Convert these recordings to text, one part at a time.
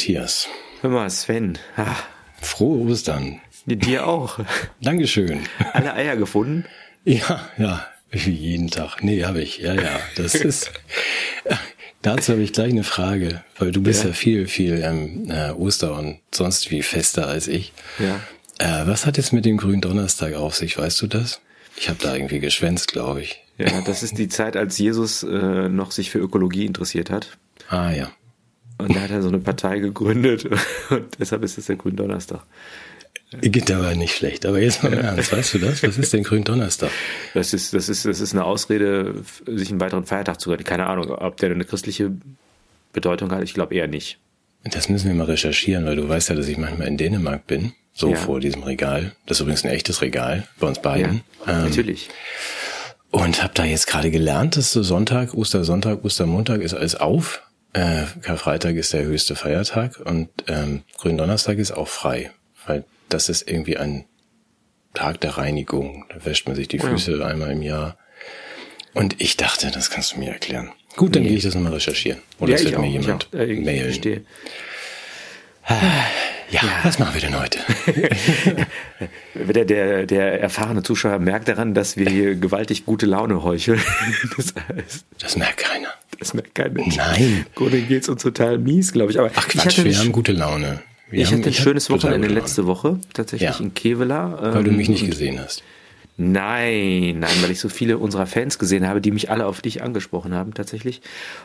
Matthias. Hör mal, Sven. Ah, Frohe Ostern. dir auch. Dankeschön. Alle Eier gefunden? Ja, ja, wie jeden Tag. Nee, habe ich. Ja, ja. Das ist. Dazu habe ich gleich eine Frage, weil du bist ja, Ja. viel, viel ähm, äh, Oster und sonst wie fester als ich. Ja. Äh, was hat jetzt mit dem grünen Donnerstag auf sich? Weißt du das? Ich habe da irgendwie geschwänzt, glaube ich. Ja, das ist die Zeit, als Jesus äh, noch sich für Ökologie interessiert hat. Ah ja. Und da hat er so eine Partei gegründet und deshalb ist es der Gründonnerstag. Geht aber nicht schlecht. Aber jetzt mal im Ernst, weißt du das? Was ist denn grün Donnerstag? Das ist, das ist, das ist eine Ausrede, sich einen weiteren Feiertag zu gönnen. Keine Ahnung, ob der eine christliche Bedeutung hat. Ich glaube eher nicht. Das müssen wir mal recherchieren, weil du weißt ja, dass ich manchmal in Dänemark bin, so Ja. vor diesem Regal. Das ist übrigens ein echtes Regal bei uns Ja, beiden. Ähm, natürlich. Und habe da jetzt gerade gelernt, dass so Sonntag, Ostersonntag, Ostermontag ist alles auf. Äh, Karfreitag ist der höchste Feiertag und ähm, Gründonnerstag ist auch frei, weil das ist irgendwie ein Tag der Reinigung. Da wäscht man sich die Ja. Füße einmal im Jahr. Und ich dachte, das kannst du mir erklären. Gut, dann Nee. gehe ich das nochmal recherchieren. Oder es ich wird mir auch, ich jemand auch. Äh, ich mailen. verstehe. Ja, was machen wir denn heute? Der, der, der erfahrene Zuschauer merkt daran, dass wir hier gewaltig gute Laune heucheln. Das, heißt, Das merkt keiner. das merkt kein Mensch. Nein. Grunde geht's uns total mies, glaube ich. Aber Ach Quatsch, wir haben gute Laune. Wir ich haben, hatte ein schönes Wochenende letzte Woche, tatsächlich Ja. in Kevela. Weil du ähm, mich nicht gesehen hast. Nein, nein, weil ich so viele unserer Fans gesehen habe, die mich alle auf dich angesprochen haben, tatsächlich.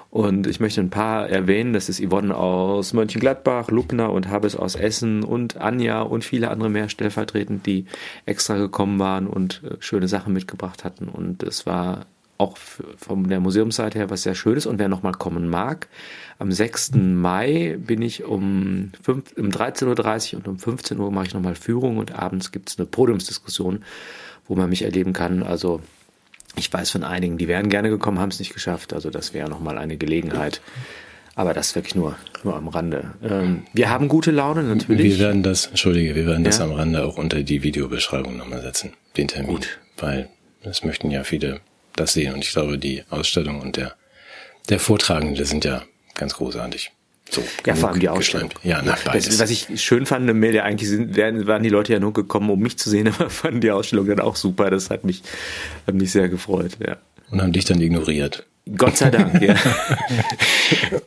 Und ich möchte ein paar erwähnen. Das ist Yvonne aus Mönchengladbach, Lubna und Habes aus Essen und Anja und viele andere mehr stellvertretend, die extra gekommen waren und äh, schöne Sachen mitgebracht hatten. Und es war auch von der Museumsseite her was sehr Schönes. Und wer nochmal kommen mag, am 6. Mai bin ich um, 5, um 13.30 Uhr und um 15 Uhr mache ich nochmal Führung und abends gibt es eine Podiumsdiskussion, wo man mich erleben kann. Also ich weiß von einigen, die wären gerne gekommen, haben es nicht geschafft. Also das wäre nochmal eine Gelegenheit. Aber das wirklich nur, nur am Rande. Ähm, wir haben gute Laune, natürlich. Wir werden das, entschuldige, wir werden das Ja. am Rande auch unter die Videobeschreibung nochmal setzen, den Termin. Gut. Weil es möchten ja viele das sehen und ich glaube, die Ausstellung und der, der Vortragende sind ja ganz großartig. So, Ja, vor allem die Ausstellung. Ja, na, beides. Das, was ich schön fand im Mail, ja, eigentlich sind, waren die Leute ja nur gekommen, um mich zu sehen, aber fanden die Ausstellung dann auch super. Das hat mich, hat mich sehr gefreut, ja. und haben dich dann ignoriert. Gott sei Dank, ja.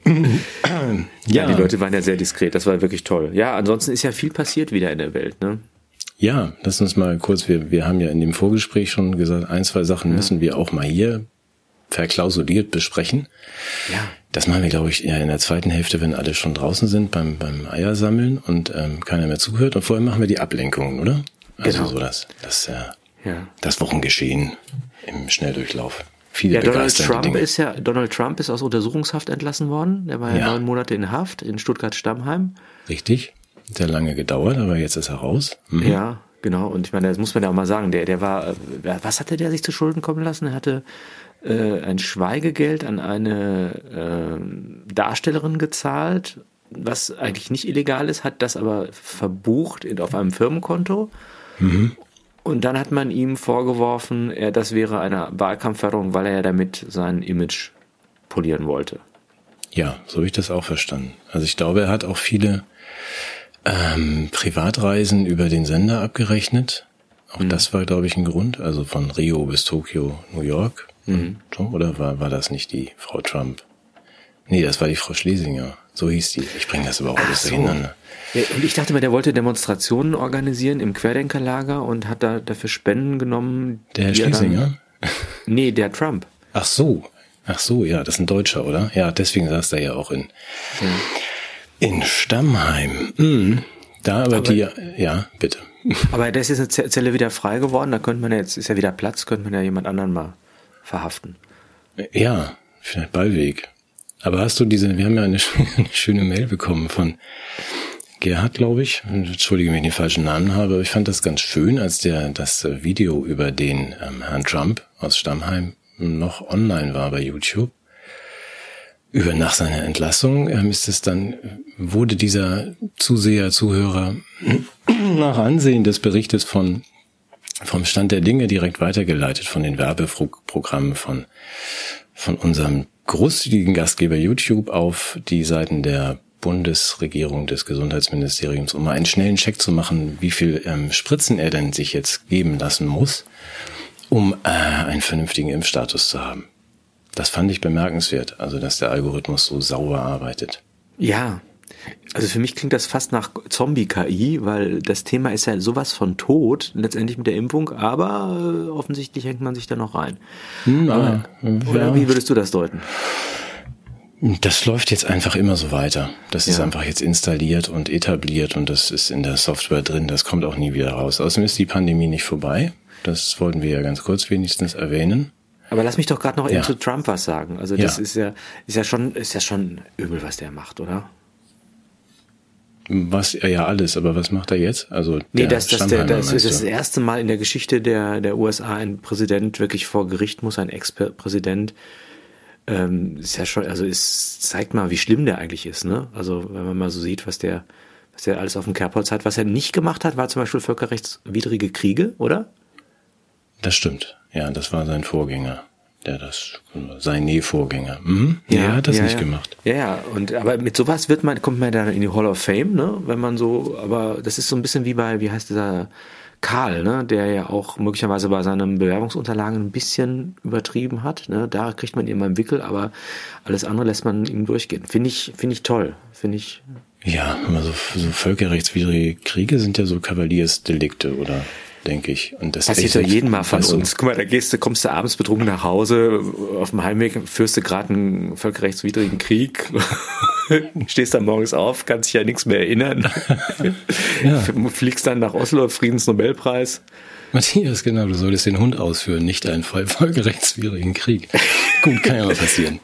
ja. Ja. die Leute waren ja sehr diskret. Das war wirklich toll. Ja, ansonsten ist ja viel passiert wieder in der Welt, ne? Ja, lass uns mal kurz, wir, wir haben ja in dem Vorgespräch schon gesagt, ein, zwei Sachen müssen wir auch mal hier verklausuliert besprechen. Ja. Das machen wir, glaube ich, eher in der zweiten Hälfte, wenn alle schon draußen sind beim, beim Eiersammeln und ähm, keiner mehr zuhört. Und vorher machen wir die Ablenkungen, oder? Also Genau. so das, das, äh, Ja. das Wochengeschehen im Schnelldurchlauf. Viele Ja, Donald Trump Dinge. ist ja, Donald Trump ist aus Untersuchungshaft entlassen worden. Der war ja, Ja. neun Monate in Haft in Stuttgart-Stammheim. Richtig. Sehr lange gedauert, aber jetzt ist er raus. Mhm. Ja, genau. Und ich meine, das muss man ja auch mal sagen. Der, der war, äh, was hatte der sich zu Schulden kommen lassen? Er hatte äh, ein Schweigegeld an eine äh, Darstellerin gezahlt, was eigentlich nicht illegal ist, hat das aber verbucht in- auf einem Firmenkonto. Und dann hat man ihm vorgeworfen, er, das wäre eine Wahlkampfförderung, weil er ja damit sein Image polieren wollte. Ja, so habe ich das auch verstanden. Also ich glaube, er hat auch viele ähm, Privatreisen über den Sender abgerechnet. Auch Mhm. das war, glaube ich, ein Grund. Also von Rio bis Tokio, New York. Mhm. Oder war, war das nicht die Frau Trump? Nee, das war die Frau Schlesinger. So hieß die. Ich bringe das aber auch alles so. durcheinander. Ja, und ich dachte mir, der wollte Demonstrationen organisieren im Querdenkerlager und hat da dafür Spenden genommen. Der Herr die er dann- Schlesinger? Nee, der Trump. Ach so. Ach so, ja, das ist ein Deutscher, oder? Ja, deswegen saß der ja auch in, in Stammheim. Mhm. Da aber, die, ja, bitte. Aber der ist jetzt eine Zelle wieder frei geworden, da könnte man ja jetzt, ist ja wieder Platz, könnte man ja jemand anderen mal verhaften. Ja, vielleicht Ballweg. Aber hast du diese, wir haben ja eine, schöne- eine schöne Mail bekommen von Gerhard, glaube ich. Entschuldige, wenn ich den falschen Namen habe, aber ich fand das ganz schön, als der das Video über den ähm, Herrn Trump aus Stammheim noch online war bei YouTube. Über nach seiner Entlassung ist es dann, wurde dieser Zuseher, Zuhörer nach Ansehen des Berichtes von vom Stand der Dinge direkt weitergeleitet von den Werbeprogrammen von von unserem großzügigen Gastgeber YouTube auf die Seiten der Bundesregierung des Gesundheitsministeriums, um mal einen schnellen Check zu machen, wie viel ähm, Spritzen er denn sich jetzt geben lassen muss, um äh, einen vernünftigen Impfstatus zu haben. Das fand ich bemerkenswert, also dass der Algorithmus so sauber arbeitet. Ja, also für mich klingt das fast nach Zombie-KI, weil das Thema ist ja sowas von tot, letztendlich mit der Impfung, aber äh, offensichtlich hängt man sich da noch rein. Hm, aber, Oder ja. wie würdest du das deuten? Das läuft jetzt einfach immer so weiter. Das ja. ist einfach jetzt installiert und etabliert und das ist in der Software drin. Das kommt auch nie wieder raus. Außerdem ist die Pandemie nicht vorbei. Das wollten wir ja ganz kurz wenigstens erwähnen. Aber lass mich doch gerade noch ja. eben zu Trump was sagen. Also das ja. ist ja ist ja schon ist ja schon übel, was der macht, oder? Was ja alles, aber was macht er jetzt? Also nee, das, das, der, das ist das erste Mal in der Geschichte der der USA ein Präsident wirklich vor Gericht muss, ein Ex-Präsident ähm, ist ja schon, also es zeigt mal, wie schlimm der eigentlich ist, ne? Also wenn man mal so sieht, was der, was der alles auf dem Kerbholz hat. Was er nicht gemacht hat, war zum Beispiel völkerrechtswidrige Kriege, oder? Das stimmt. Ja, das war sein Vorgänger. Der das, sein Nähvorgänger. Mhm. Ja, er hat das ja, nicht ja. gemacht. Ja, ja, und aber mit sowas wird man, kommt man dann in die Hall of Fame, ne? Wenn man so, aber das ist so ein bisschen wie bei, wie heißt dieser Karl, ne, der ja auch möglicherweise bei seinen Bewerbungsunterlagen ein bisschen übertrieben hat. Ne, da kriegt man ihn mal im Wickel, aber alles andere lässt man ihm durchgehen. Finde ich, finde ich toll. Finde ich. Ja, also so völkerrechtswidrige Kriege sind ja so Kavaliersdelikte oder denke ich. Und das passiert ja jeden Mal von uns. Guck mal, da gehst du, kommst du abends betrunken nach Hause, auf dem Heimweg führst du gerade einen völkerrechtswidrigen Krieg, stehst dann morgens auf, kannst dich ja nichts mehr erinnern, ja. fliegst dann nach Oslo, Friedensnobelpreis. Matthias, genau, du solltest den Hund ausführen, nicht einen völkerrechtswidrigen Krieg. Gut, kann ja mal passieren.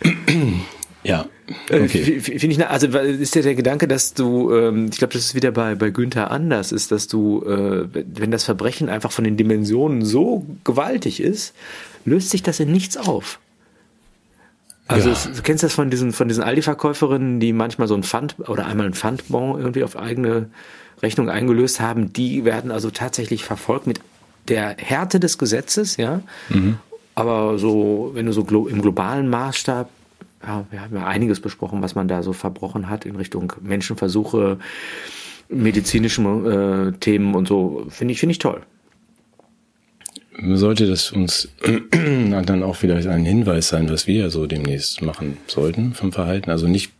Ja. Äh, okay. Finde ich, also ist ja der Gedanke, dass du, ähm, ich glaube, das ist wieder bei, bei Günther anders, ist, dass du, äh, wenn das Verbrechen einfach von den Dimensionen so gewaltig ist, löst sich das in nichts auf. Also ja. du kennst das von diesen, von diesen Aldi-Verkäuferinnen, die manchmal so ein Pfand oder einmal ein Pfandbon irgendwie auf eigene Rechnung eingelöst haben, die werden also tatsächlich verfolgt mit der Härte des Gesetzes, ja. Mhm. Aber so, wenn du so im globalen Maßstab ja, wir haben ja einiges besprochen, was man da so verbrochen hat in Richtung Menschenversuche, medizinischen äh, Themen und so. Finde ich, finde ich toll. Sollte das uns dann auch vielleicht ein Hinweis sein, was wir so demnächst machen sollten vom Verhalten? Also nicht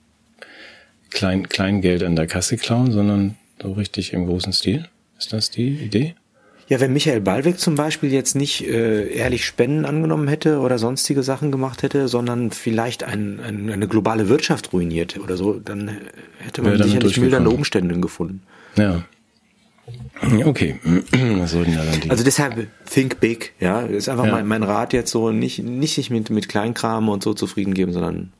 klein, Kleingeld an der Kasse klauen, sondern so richtig im großen Stil? Ist das die Idee? Ja, wenn Michael Ballweg zum Beispiel jetzt nicht äh, ehrlich Spenden angenommen hätte oder sonstige Sachen gemacht hätte, sondern vielleicht ein, ein, eine globale Wirtschaft ruiniert oder so, dann hätte man ja, sicherlich mildernde Umstände gefunden. Ja. Okay. also deshalb think big, ja. Das ist einfach ja. mein, mein Rat jetzt so, nicht, nicht sich mit, mit Kleinkram und so zufrieden geben, sondern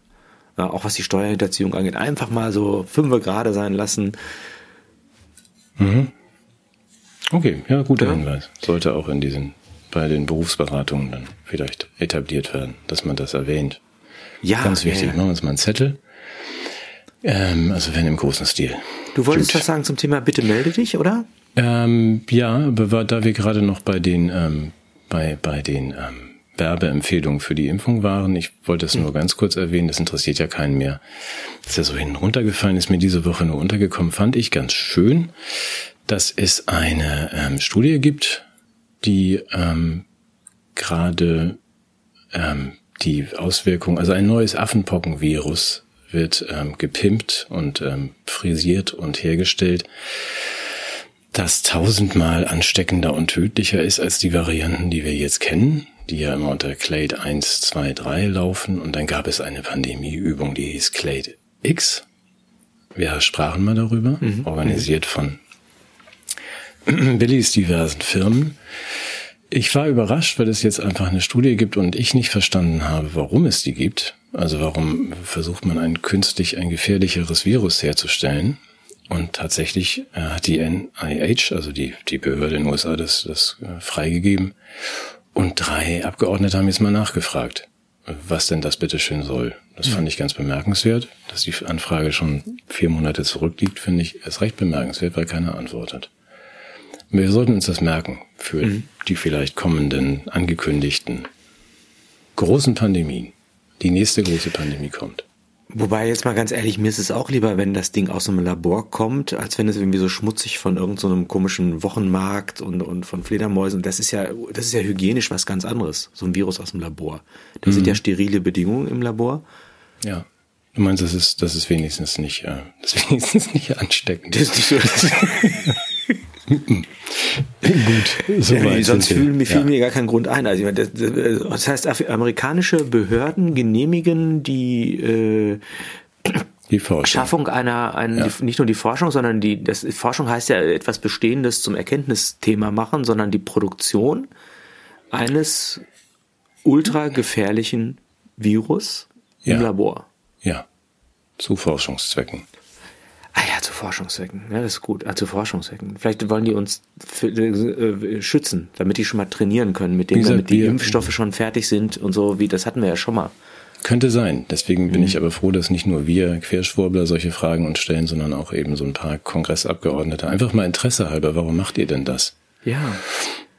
ja, auch was die Steuerhinterziehung angeht, einfach mal so fünfe gerade sein lassen. Mhm. Okay, ja, guter ja. Hinweis. Sollte auch in diesen, bei den Berufsberatungen dann vielleicht etabliert werden, dass man das erwähnt. Ja. Ganz wichtig, ja, machen wir uns mal einen Zettel. Ähm, also wenn im großen Stil. Du wolltest Gut. was sagen zum Thema Bitte melde dich, oder? Ähm, ja, aber da wir gerade noch bei den, ähm, bei, bei den ähm, Werbeempfehlungen für die Impfung waren, ich wollte es nur ganz kurz erwähnen, das interessiert ja keinen mehr. Das ist ja so hinten runtergefallen, ist mir diese Woche nur untergekommen, fand ich ganz schön dass es eine ähm, Studie gibt, die ähm, gerade ähm, die Auswirkung, also ein neues Affenpockenvirus wird ähm, gepimpt und ähm, frisiert und hergestellt, das tausendmal ansteckender und tödlicher ist als die Varianten, die wir jetzt kennen, die ja immer unter Clade 1, 2, 3 laufen. Und dann gab es eine Pandemieübung, die hieß Clade X. Wir sprachen mal darüber, mhm. organisiert von Billys diversen Firmen. Ich war überrascht, weil es jetzt einfach eine Studie gibt und ich nicht verstanden habe, warum es die gibt. Also warum versucht man ein künstlich ein gefährlicheres Virus herzustellen? Und tatsächlich äh, hat die NIH, also die, die Behörde in den USA, das, das äh, freigegeben. Und drei Abgeordnete haben jetzt mal nachgefragt, was denn das bitteschön soll. Das fand ich ganz bemerkenswert. Dass die Anfrage schon vier Monate zurückliegt, finde ich erst recht bemerkenswert, weil keiner antwortet. Wir sollten uns das merken für mhm. die vielleicht kommenden angekündigten großen Pandemien. Die nächste große Pandemie kommt. Wobei jetzt mal ganz ehrlich, mir ist es auch lieber, wenn das Ding aus einem Labor kommt, als wenn es irgendwie so schmutzig von irgendeinem so komischen Wochenmarkt und, und von Fledermäusen. Das ist ja, das ist ja hygienisch was ganz anderes. So ein Virus aus dem Labor. Da mhm. sind ja sterile Bedingungen im Labor. Ja. Du meinst, das ist, das ist wenigstens nicht, äh, das ist wenigstens nicht ansteckend. Das ist nicht so. Gut, so ja, sonst fühlen, mir, ja. mir gar keinen Grund ein. Also, das, das heißt, amerikanische Behörden genehmigen die, äh, die Schaffung einer, ein, ja. nicht nur die Forschung, sondern die, das Forschung heißt ja etwas Bestehendes zum Erkenntnisthema machen, sondern die Produktion eines ultra gefährlichen Virus im Labor. Ja, zu Forschungszwecken. Ja, zu Forschungszwecken. Ja, das ist gut. Ah, zu Forschungszwecken. Vielleicht wollen die uns für, äh, schützen, damit die schon mal trainieren können, mit dem, gesagt, damit die wir, Impfstoffe schon fertig sind und so, wie das hatten wir ja schon mal. Könnte sein. Deswegen bin mhm. ich aber froh, dass nicht nur wir Querschwurbler solche Fragen uns stellen, sondern auch eben so ein paar Kongressabgeordnete. Einfach mal Interesse halber. Warum macht ihr denn das? Ja.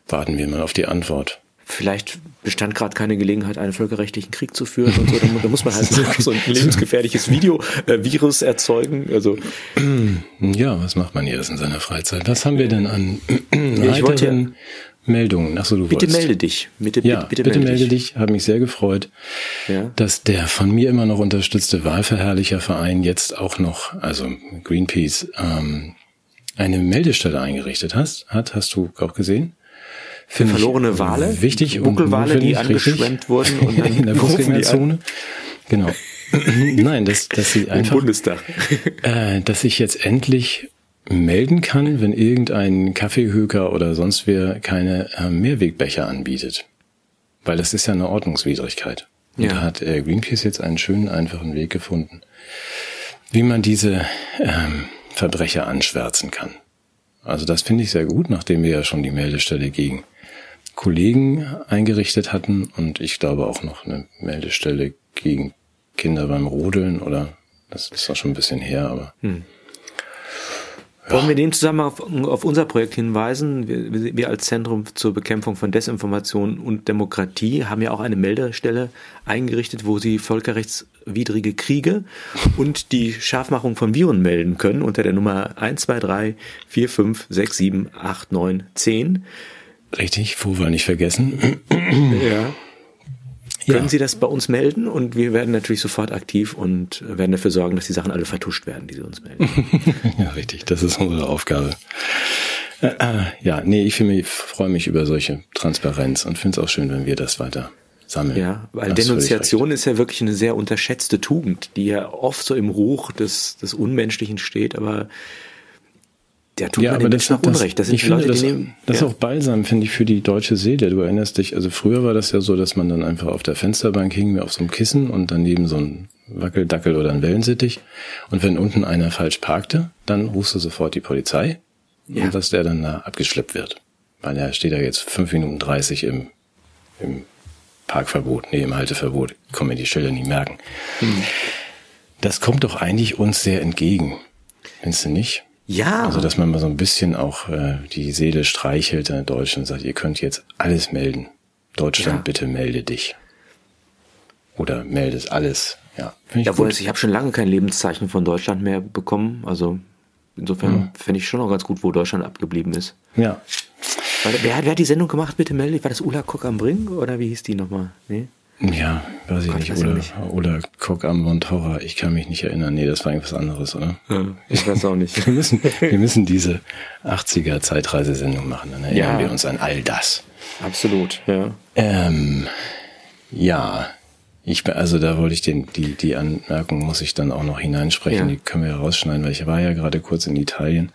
Warten wir mal auf die Antwort vielleicht bestand gerade keine Gelegenheit, einen völkerrechtlichen Krieg zu führen und so. Da, muss man halt so ein lebensgefährliches Video, äh, Virus erzeugen. Also ja, was macht man hier in seiner Freizeit? Was haben wir denn an ja, weiteren Meldungen? Achso, du bitte melde dich. Bitte, ja, bitte, bitte, melde, melde dich. dich. Hat mich sehr gefreut, ja. dass der von mir immer noch unterstützte Wahlverherrlicherverein jetzt auch noch, also Greenpeace, ähm, eine Meldestelle eingerichtet hast, hat. Hast du auch gesehen? Für verlorene Wale, wichtig Buckelwale, die angeschwemmt wurden und dann in der Fußgängerzone. Genau. Nein, dass, dass sie einfach, Im Bundestag. äh, dass ich jetzt endlich melden kann, wenn irgendein Kaffeehöker oder sonst wer keine äh, Mehrwegbecher anbietet. Weil das ist ja eine Ordnungswidrigkeit. Und ja. da hat äh, Greenpeace jetzt einen schönen, einfachen Weg gefunden, wie man diese ähm, Verbrecher anschwärzen kann. Also das finde ich sehr gut, nachdem wir ja schon die Meldestelle gegen Kollegen eingerichtet hatten und ich glaube auch noch eine Meldestelle gegen Kinder beim Rodeln oder das ist auch schon ein bisschen her, aber. Hm. Ja. Wollen wir den zusammen auf, auf unser Projekt hinweisen? Wir, wir, als Zentrum zur Bekämpfung von Desinformation und Demokratie haben ja auch eine Meldestelle eingerichtet, wo sie völkerrechtswidrige Kriege und die Scharfmachung von Viren melden können unter der Nummer 123 4567 8910. Richtig, Vorwahl nicht vergessen. Ja. Können ja. Sie das bei uns melden und wir werden natürlich sofort aktiv und werden dafür sorgen, dass die Sachen alle vertuscht werden, die Sie uns melden. ja, richtig, das ist unsere Aufgabe. Äh, äh, ja, nee, ich, mich, freue mich über solche Transparenz und finde es auch schön, wenn wir das weiter sammeln. Ja, weil Denunziation ist ja wirklich eine sehr unterschätzte Tugend, die ja oft so im Ruch des, des Unmenschlichen steht, aber der tut ja, aber das, das, Unrecht. Das sind ich Leute, finde, das, die nehmen, das ja. ist auch balsam, finde ich, für die deutsche Seele. Du erinnerst dich, also früher war das ja so, dass man dann einfach auf der Fensterbank hing, auf so einem Kissen und daneben so ein Wackeldackel oder ein Wellensittich. Und wenn unten einer falsch parkte, dann rufst du sofort die Polizei ja. und dass der dann da abgeschleppt wird. Weil er steht da jetzt fünf Minuten dreißig im, im Parkverbot, nee, im Halteverbot, kann mir die Schilder nicht merken. Hm. Das kommt doch eigentlich uns sehr entgegen. Findest du nicht? Ja. Also, dass man mal so ein bisschen auch äh, die Seele streichelt in Deutschland und sagt, ihr könnt jetzt alles melden. Deutschland, ja. bitte melde dich. Oder meldet alles. Ja, ich ja, gut. ich habe schon lange kein Lebenszeichen von Deutschland mehr bekommen. Also insofern ja. fände ich schon auch ganz gut, wo Deutschland abgeblieben ist. Ja. Wer, wer hat die Sendung gemacht, bitte melde dich? War das Ulla Kock am Brink oder wie hieß die nochmal? Nee? Ja, weiß ich Gott, nicht. Weiß oder, nicht. oder Cock am Montora. Ich kann mich nicht erinnern. Nee, das war irgendwas anderes, oder? Ja, ich weiß auch nicht. wir, müssen, wir müssen diese 80er Zeitreisesendung machen. Dann erinnern ja. wir uns an all das. Absolut, ja. Ähm, ja. Ich, also da wollte ich den, die, die Anmerkung muss ich dann auch noch hineinsprechen. Ja. Die können wir rausschneiden, weil ich war ja gerade kurz in Italien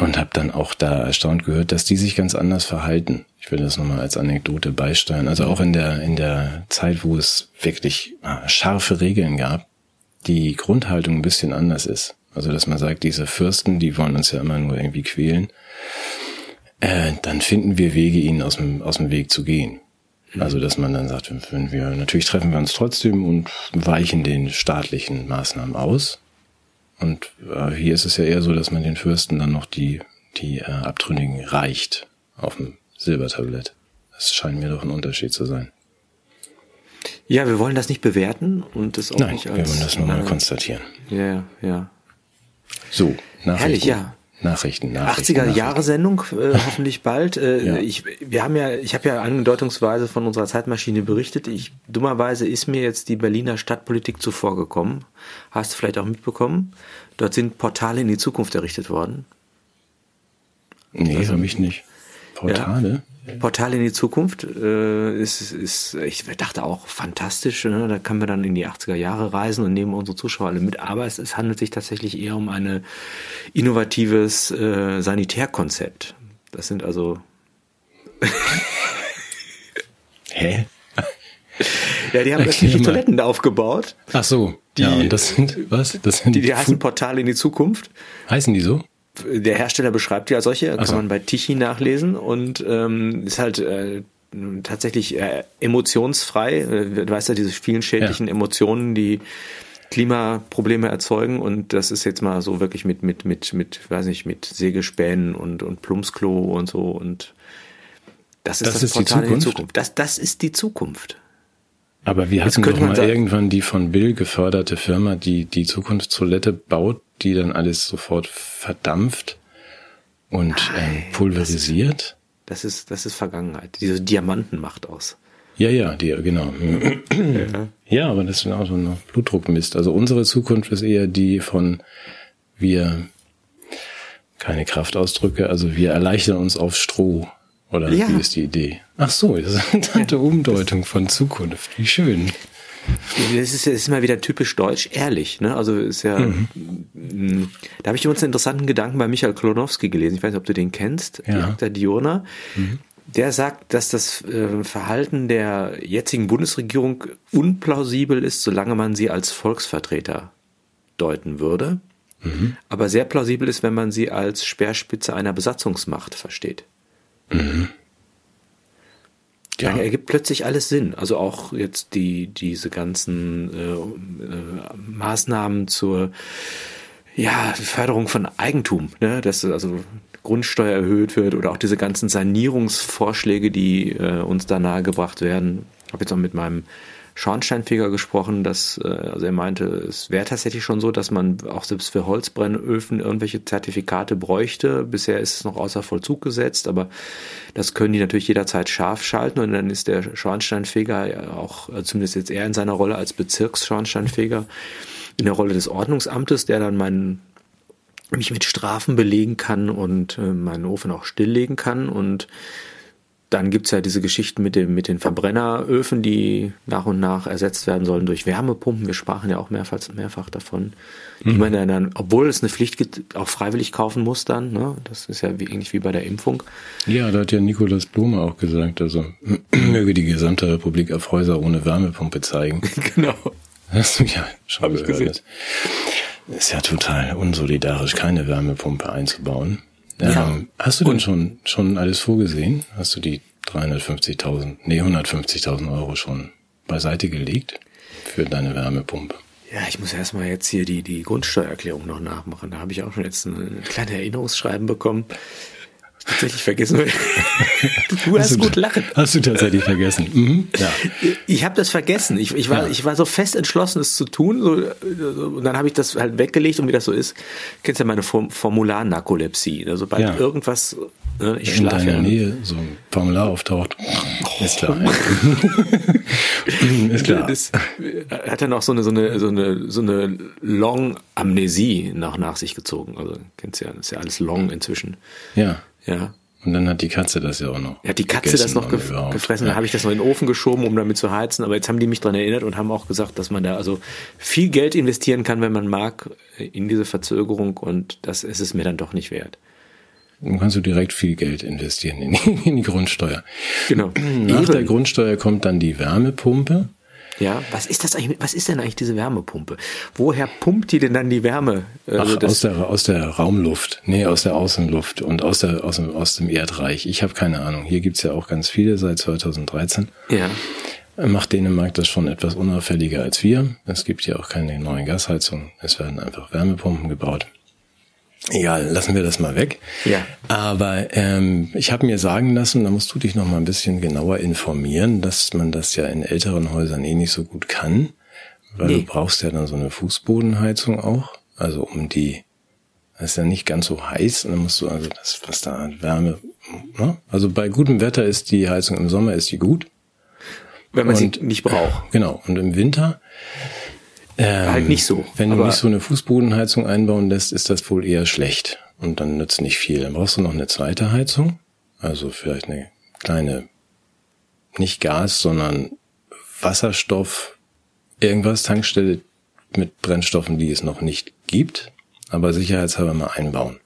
und habe dann auch da erstaunt gehört, dass die sich ganz anders verhalten. Ich will das nochmal als Anekdote beisteuern. Also auch in der in der Zeit, wo es wirklich ah, scharfe Regeln gab, die Grundhaltung ein bisschen anders ist. Also dass man sagt, diese Fürsten, die wollen uns ja immer nur irgendwie quälen. Äh, dann finden wir Wege, ihnen aus dem aus dem Weg zu gehen. Mhm. Also dass man dann sagt, wenn wir natürlich treffen wir uns trotzdem und weichen den staatlichen Maßnahmen aus und äh, hier ist es ja eher so, dass man den Fürsten dann noch die, die äh, Abtrünnigen reicht auf dem Silbertablett. Das scheint mir doch ein Unterschied zu sein. Ja, wir wollen das nicht bewerten und das auch Nein, nicht wir als. wollen das nur mal konstatieren. Ja, ja. So, Nachrichten. Herrlich, ja. Nachrichten, Nachrichten. 80er Nachrichten. Jahre Sendung, äh, hoffentlich bald. Äh, Ja. ich, wir haben ja, ich habe ja andeutungsweise von unserer Zeitmaschine berichtet. Ich, dummerweise ist mir jetzt die Berliner Stadtpolitik zuvor gekommen. Hast du vielleicht auch mitbekommen? Dort sind Portale in die Zukunft errichtet worden. Nee, Also- für mich nicht. Portale? Portal in die Zukunft äh, ist, ist, ich dachte auch fantastisch. Ne? Da können wir dann in die 80er Jahre reisen und nehmen unsere Zuschauer alle mit. Aber es, es handelt sich tatsächlich eher um ein innovatives äh, Sanitärkonzept. Das sind also Hä? ja, die haben öffentliche mal. Toiletten aufgebaut. Ach so. ja, und das sind, was? Das sind Die, die heißen Portale in die Zukunft. heißen die so? Der Hersteller beschreibt die als solche, kann so. man bei Tichy nachlesen und ähm, ist halt äh, tatsächlich äh, emotionsfrei. Äh, Du weißt ja, diese vielen schädlichen Emotionen, die Klimaprobleme erzeugen und das ist jetzt mal so wirklich mit, mit, mit, mit, weiß nicht, mit Sägespänen und, und Plumpsklo und so und das ist Das das, ist die Portal in die Zukunft? Zukunft. Das, das ist die Zukunft. Aber wir hatten könnte doch mal sagen- irgendwann die von Bill geförderte Firma, die die Zukunftstoilette baut, die dann alles sofort verdampft und ähm, pulverisiert. Das ist, das ist Vergangenheit. Diese Diamanten macht aus. Ja, ja, die, genau. Ja, aber das ist auch so ein Blutdruckmist. Also unsere Zukunft ist eher die von wir, keine Kraftausdrücke, also wir erleichtern uns auf Stroh. Oder Ja. wie ist die Idee? Ach so, das ist eine tante Umdeutung von Zukunft. Wie schön. Das ist, das ist mal wieder typisch deutsch, ehrlich. Ne? Also ist ja, mh, da habe ich übrigens einen interessanten Gedanken bei Michael Klonowski gelesen. Ich weiß nicht, ob du den kennst, Ja. die Akta Diurna. Der sagt, dass das äh, Verhalten der jetzigen Bundesregierung unplausibel ist, solange man sie als Volksvertreter deuten würde. Aber sehr plausibel ist, wenn man sie als Speerspitze einer Besatzungsmacht versteht. Ja. Dann ergibt plötzlich alles Sinn. Also auch jetzt die, diese ganzen äh, äh, Maßnahmen zur ja, Förderung von Eigentum, ne? dass also Grundsteuer erhöht wird oder auch diese ganzen Sanierungsvorschläge, die äh, uns da nahegebracht werden. Ich habe jetzt auch mit meinem Schornsteinfeger gesprochen, dass, äh, also er meinte, es wäre tatsächlich schon so, dass man auch selbst für Holzbrennöfen irgendwelche Zertifikate bräuchte. Bisher ist es noch außer Vollzug gesetzt, aber das können die natürlich jederzeit scharf schalten und dann ist der Schornsteinfeger auch, äh, zumindest jetzt eher in seiner Rolle als Bezirksschornsteinfeger, in der Rolle des Ordnungsamtes, der dann meinen mich mit Strafen belegen kann und äh, meinen Ofen auch stilllegen kann. Und dann gibt's ja diese Geschichten mit, dem, mit den Verbrenneröfen, die nach und nach ersetzt werden sollen durch Wärmepumpen. Wir sprachen ja auch mehrfach, mehrfach davon. Die man ja dann, obwohl es eine Pflicht gibt, auch freiwillig kaufen muss dann. Ne? Das ist ja wie, ähnlich wie bei der Impfung. Ja, da hat ja Nikolaus Blume auch gesagt, also möge die gesamte Republik auf Häuser ohne Wärmepumpe zeigen. genau. Hast du ja schon Hab ich gehört. ist ja total unsolidarisch, keine Wärmepumpe einzubauen. Ja. Ähm, hast du denn schon, schon alles vorgesehen? Hast du die 350.000, nee, 150.000 Euro schon beiseite gelegt für deine Wärmepumpe? Ja, ich muss erstmal jetzt hier die, die Grundsteuererklärung noch nachmachen. Da habe ich auch schon jetzt ein kleines Erinnerungsschreiben bekommen. Tatsächlich vergessen. du hast gut lachen. Hast du tatsächlich vergessen? Mhm. Ja. Ich habe das vergessen. Ich, ich, war, Ja. ich war so fest entschlossen, es zu tun. So, und dann habe ich das halt weggelegt und wie das so ist, kennst ja meine Form Formular-Narkolepsie. Also sobald Ja. irgendwas, ne, ich In schlafe deiner ja. Nähe so ein Formular auftaucht. Ist klar. ist klar. Das hat dann auch so eine, so eine, so eine, so eine Long-Amnesie nach, nach sich gezogen. Also, kennst ja, das ist ja alles long inzwischen. Ja. Ja. Und dann hat die Katze das ja auch noch. Hat die Katze das noch gef überhaupt. gefressen? Ja. Dann habe ich das noch in den Ofen geschoben, um damit zu heizen. Aber jetzt haben die mich dran erinnert und haben auch gesagt, dass man da also viel Geld investieren kann, wenn man mag, in diese Verzögerung. Und das ist es mir dann doch nicht wert. Dann kannst du direkt viel Geld investieren in die, in die Grundsteuer. Genau. Nach der Eben. Grundsteuer kommt dann die Wärmepumpe. Ja, was ist das eigentlich? Was ist denn eigentlich diese Wärmepumpe? Woher pumpt die denn dann die Wärme? Also Ach, aus der, aus der Raumluft. Nee, aus der Außenluft und aus, der, aus, dem, aus dem Erdreich. Ich habe keine Ahnung. Hier gibt's ja auch ganz viele seit 2013. ja. Macht Dänemark das schon etwas unauffälliger als wir. Es gibt ja auch keine neuen Gasheizungen. Es werden einfach Wärmepumpen gebaut. Egal, lassen wir das mal weg. Ja. Aber ähm, ich habe mir sagen lassen, da musst du dich noch mal ein bisschen genauer informieren, dass man das ja in älteren Häusern eh nicht so gut kann, weil Nee. du brauchst ja dann so eine Fußbodenheizung auch, also um die, das ist ja nicht ganz so heiß und dann musst du also das, was da an Wärme, ne? also bei gutem Wetter ist die Heizung im Sommer ist die gut, Wenn man Und- sie nicht braucht. genau und im Winter ähm, Halt nicht so. Wenn du nicht so eine Fußbodenheizung einbauen lässt, ist das wohl eher schlecht. Und dann nützt nicht viel. Dann brauchst du noch eine zweite Heizung. Also vielleicht eine kleine, nicht Gas, sondern Wasserstoff, irgendwas, Tankstelle mit Brennstoffen, die es noch nicht gibt. Aber sicherheitshalber mal einbauen.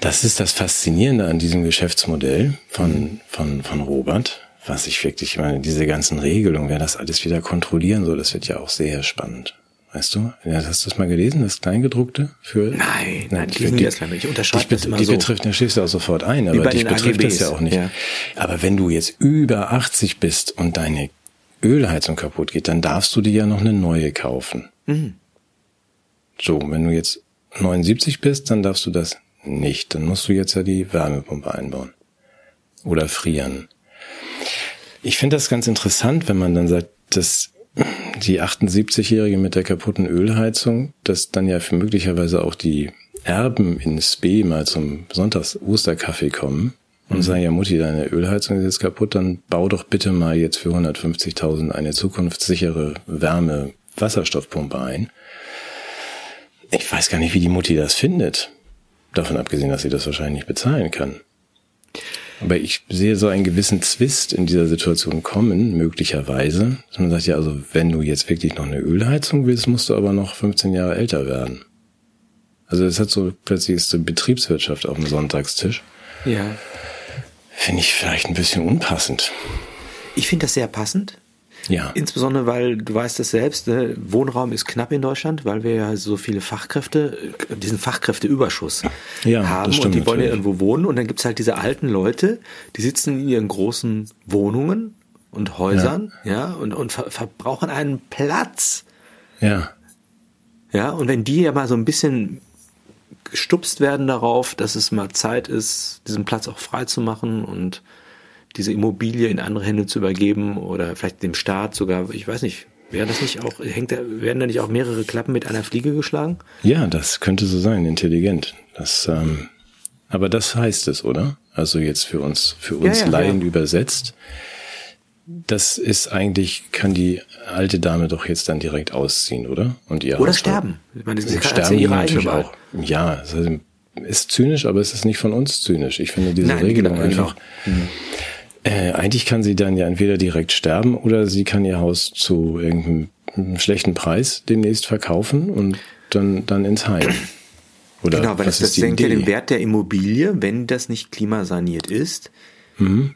Das ist das Faszinierende an diesem Geschäftsmodell von, von, von Robert, was ich wirklich meine, diese ganzen Regelungen, wer das alles wieder kontrollieren soll, das wird ja auch sehr spannend. Weißt du? Ja, hast du das mal gelesen, das Kleingedruckte? Für, Nein, nein, ich die- lese nie das Kleine. Ich unterschreibe das immer die so. betrifft, da stehst du auch sofort ein, aber dich betrifft das AGBs, ja auch nicht. ja. Aber wenn du jetzt über 80 bist und deine Ölheizung kaputt geht, dann darfst du dir ja noch eine neue kaufen. Mhm. So, wenn du jetzt 79 bist, dann darfst du das nicht. Dann musst du jetzt ja die Wärmepumpe einbauen. Oder frieren. Ich finde das ganz interessant, wenn man dann sagt, dass die 78-Jährige mit der kaputten Ölheizung, dass dann ja für möglicherweise auch die Erben ins B mal zum Sonntags-Osterkaffee kommen und sagen, ja Mutti, deine Ölheizung ist jetzt kaputt, dann bau doch bitte mal jetzt für 150.000 eine zukunftssichere Wärme-Wasserstoffpumpe ein. Ich weiß gar nicht, wie die Mutti das findet. Davon abgesehen, dass sie das wahrscheinlich nicht bezahlen kann. Aber ich sehe so einen gewissen Zwist in dieser Situation kommen, möglicherweise. Dass man sagt, ja, also wenn du jetzt wirklich noch eine Ölheizung willst, musst du aber noch 15 Jahre älter werden. Also es hat so plötzlich ist so Betriebswirtschaft auf dem Sonntagstisch. Ja. Finde ich vielleicht ein bisschen unpassend. Ich finde das sehr passend. Ja. Insbesondere, weil du weißt es selbst, ne, Wohnraum ist knapp in Deutschland, weil wir ja so viele Fachkräfte, diesen Fachkräfteüberschuss Ja, haben stimmt und die wollen ja natürlich. irgendwo wohnen und dann gibt's halt diese alten Leute, die sitzen in ihren großen Wohnungen und Häusern, ja, und, und ver verbrauchen einen Platz. Ja. Ja, und wenn die ja mal so ein bisschen gestupst werden darauf, dass es mal Zeit ist, diesen Platz auch frei zu machen und diese Immobilie in andere Hände zu übergeben oder vielleicht dem Staat sogar, ich weiß nicht, wäre das nicht auch, hängt da, werden da nicht auch mehrere Klappen mit einer Fliege geschlagen? Ja, das könnte so sein, intelligent. Das, ähm, aber das heißt es, oder? Also jetzt für uns, für uns Ja, ja, Laien ja. übersetzt. Das ist eigentlich, kann die alte Dame doch jetzt dann direkt ausziehen, oder? Und ihr Oder sterben. Ich meine, das ist sterben ihre natürlich auch. Ja, ist- zynisch, aber es ist nicht von uns zynisch. Ich finde diese Nein, Regelung genau, genau. Äh, eigentlich kann sie dann ja entweder direkt sterben oder sie kann ihr Haus zu irgendeinem schlechten Preis demnächst verkaufen und dann, dann ins Heim. Oder Genau, weil das, das senkt ja den Wert der Immobilie, wenn das nicht klimasaniert ist. Mhm.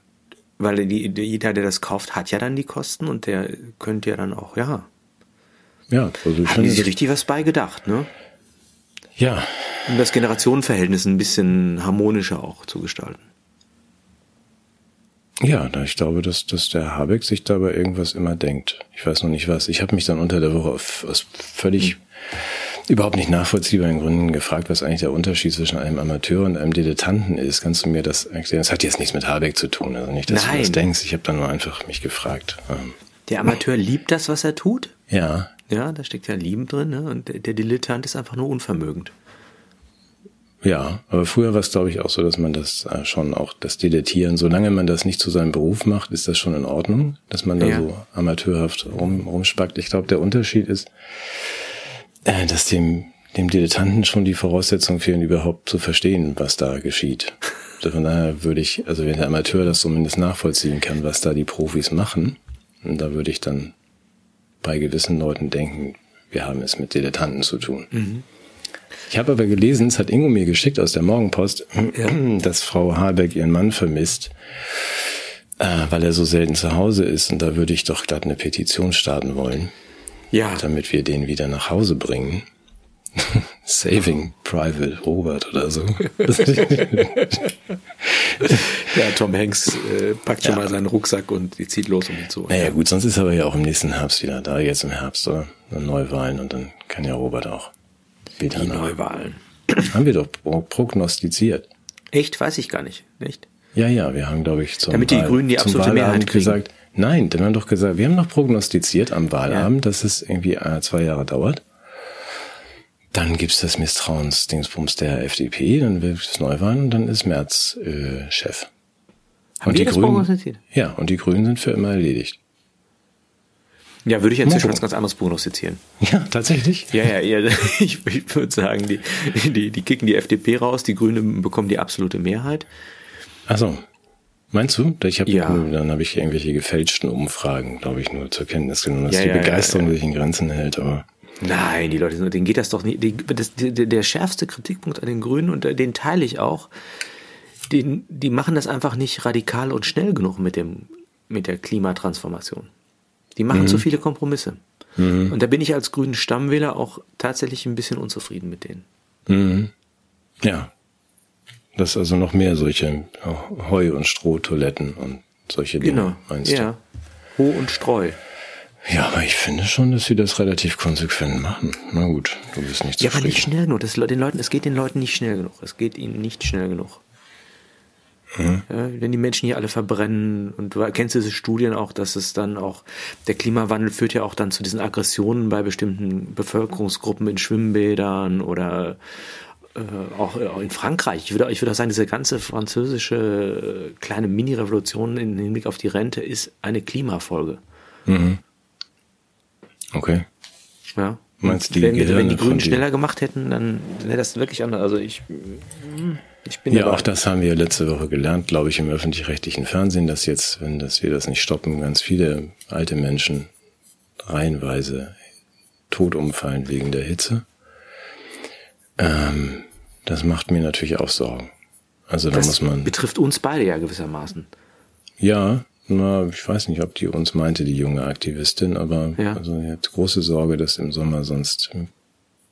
Weil die, die, jeder, der das kauft, hat ja dann die Kosten und der könnte ja dann auch, ja, Ja, also haben die sich richtig was beigedacht, ne? ja, um das Generationenverhältnis ein bisschen harmonischer auch zu gestalten. Ja, ich glaube, dass, dass der Habeck sich dabei irgendwas immer denkt. Ich weiß noch nicht was. Ich habe mich dann unter der Woche auf, aus völlig überhaupt nicht nachvollziehbaren Gründen gefragt, was eigentlich der Unterschied zwischen einem Amateur und einem Dilettanten ist. Kannst du mir das erklären? Das hat jetzt nichts mit Habeck zu tun, also nicht, dass du Nein. das denkst. Ich habe dann nur einfach mich gefragt. Ähm, Der Amateur liebt das, was er tut. ja, Ja, da steckt ja Lieben drin, ne? Und der Dilettant ist einfach nur unvermögend. Ja, aber früher war es, glaube ich, auch so, dass man das äh, schon auch, das Dilettieren, solange man das nicht zu seinem Beruf macht, ist das schon in Ordnung, dass man da Ja. so amateurhaft rum, rumspackt. Ich glaube, der Unterschied ist, äh, dass dem, dem Dilettanten schon die Voraussetzungen fehlen, überhaupt zu verstehen, was da geschieht. Also Von daher würde ich, also wenn der Amateur das zumindest nachvollziehen kann, was da die Profis machen, da würde ich dann bei gewissen Leuten denken, wir haben es mit Dilettanten zu tun. Ich habe aber gelesen, es hat Ingo mir geschickt aus der Morgenpost, dass Frau Habeck ihren Mann vermisst, äh, weil er so selten zu Hause ist. Und da würde ich doch glatt eine Petition starten wollen, Ja, damit wir den wieder nach Hause bringen. Saving Private Robert oder so. ja Tom Hanks äh, packt schon mal seinen Rucksack und zieht los um ihn zu. naja gut, sonst ist er aber ja auch im nächsten Herbst wieder da, jetzt im Herbst, oder? Dann Neuwahlen und dann kann ja Robert auch. Später Die nach. Neuwahlen. Haben wir doch pro- prognostiziert. Echt? Weiß ich gar nicht. Nicht? Ja, ja, wir haben, glaube ich, zum, Damit die Grünen die absolute Mehrheit kriegen. gesagt, nein, dann haben wir doch gesagt, wir haben doch prognostiziert am Wahlabend, dass es irgendwie äh, zwei Jahre dauert. Dann gibt's das Misstrauensdingsbums der FDP, dann wird es Neuwahlen und dann ist Merz äh, Chef. Haben und die die das Grünen, prognostiziert? ja, und die Grünen sind für immer erledigt. Ja, würde ich inzwischen Mal was ganz anderes prognostizieren. Ja, tatsächlich. Ja, ja, ja ich, ich würde sagen, die, die, die kicken die FDP raus, die Grünen bekommen die absolute Mehrheit. Also, meinst du? Ich hab, Ja. Dann habe ich irgendwelche gefälschten Umfragen, glaube ich, nur zur Kenntnis genommen, dass Ja, die ja, Begeisterung sich in Grenzen hält. Aber Nein, die Leute, sind- denen geht das doch nicht. Die, das, der, der schärfste Kritikpunkt an den Grünen, und den teile ich auch, den, die machen das einfach nicht radikal und schnell genug mit, dem, mit der Klimatransformation. Die machen zu viele Kompromisse. Und da bin ich als grünen Stammwähler auch tatsächlich ein bisschen unzufrieden mit denen. ja, das also noch mehr solche Heu- und Strohtoiletten und solche Dinge, Genau. meinst Ja. Ho und Streu. du? Ja, aber ich finde schon, dass sie das relativ konsequent machen. Na gut, du bist nicht Ja, aber zufrieden. nicht schnell genug. Das, den Leuten, es geht den Leuten nicht schnell genug. Es geht ihnen nicht schnell genug. Mhm. Ja, wenn die Menschen hier alle verbrennen und du kennst diese Studien auch, dass es dann auch, der Klimawandel führt ja auch dann zu diesen Aggressionen bei bestimmten Bevölkerungsgruppen in Schwimmbädern oder äh, auch äh, in Frankreich. Ich würde, ich würde auch sagen, diese ganze französische äh, kleine Mini-Revolution im Hinblick auf die Rente ist eine Klimafolge. Okay. Ja. Meinst die wenn, wenn Gehirne die von Grünen die- schneller gemacht hätten, dann wäre das wirklich anders. Also ich, ich bin Ja, dabei. auch das haben wir letzte Woche gelernt, glaube ich, im öffentlich-rechtlichen Fernsehen, dass jetzt, wenn das, wir das nicht stoppen, ganz viele alte Menschen reihenweise tot umfallen wegen der Hitze. Ähm, das macht mir natürlich auch Sorgen. Also da das muss man. betrifft uns beide ja gewissermaßen. Ja, na, ich weiß nicht, ob die uns meinte, die junge Aktivistin, aber Ja. also sie hat große Sorge, dass im Sommer sonst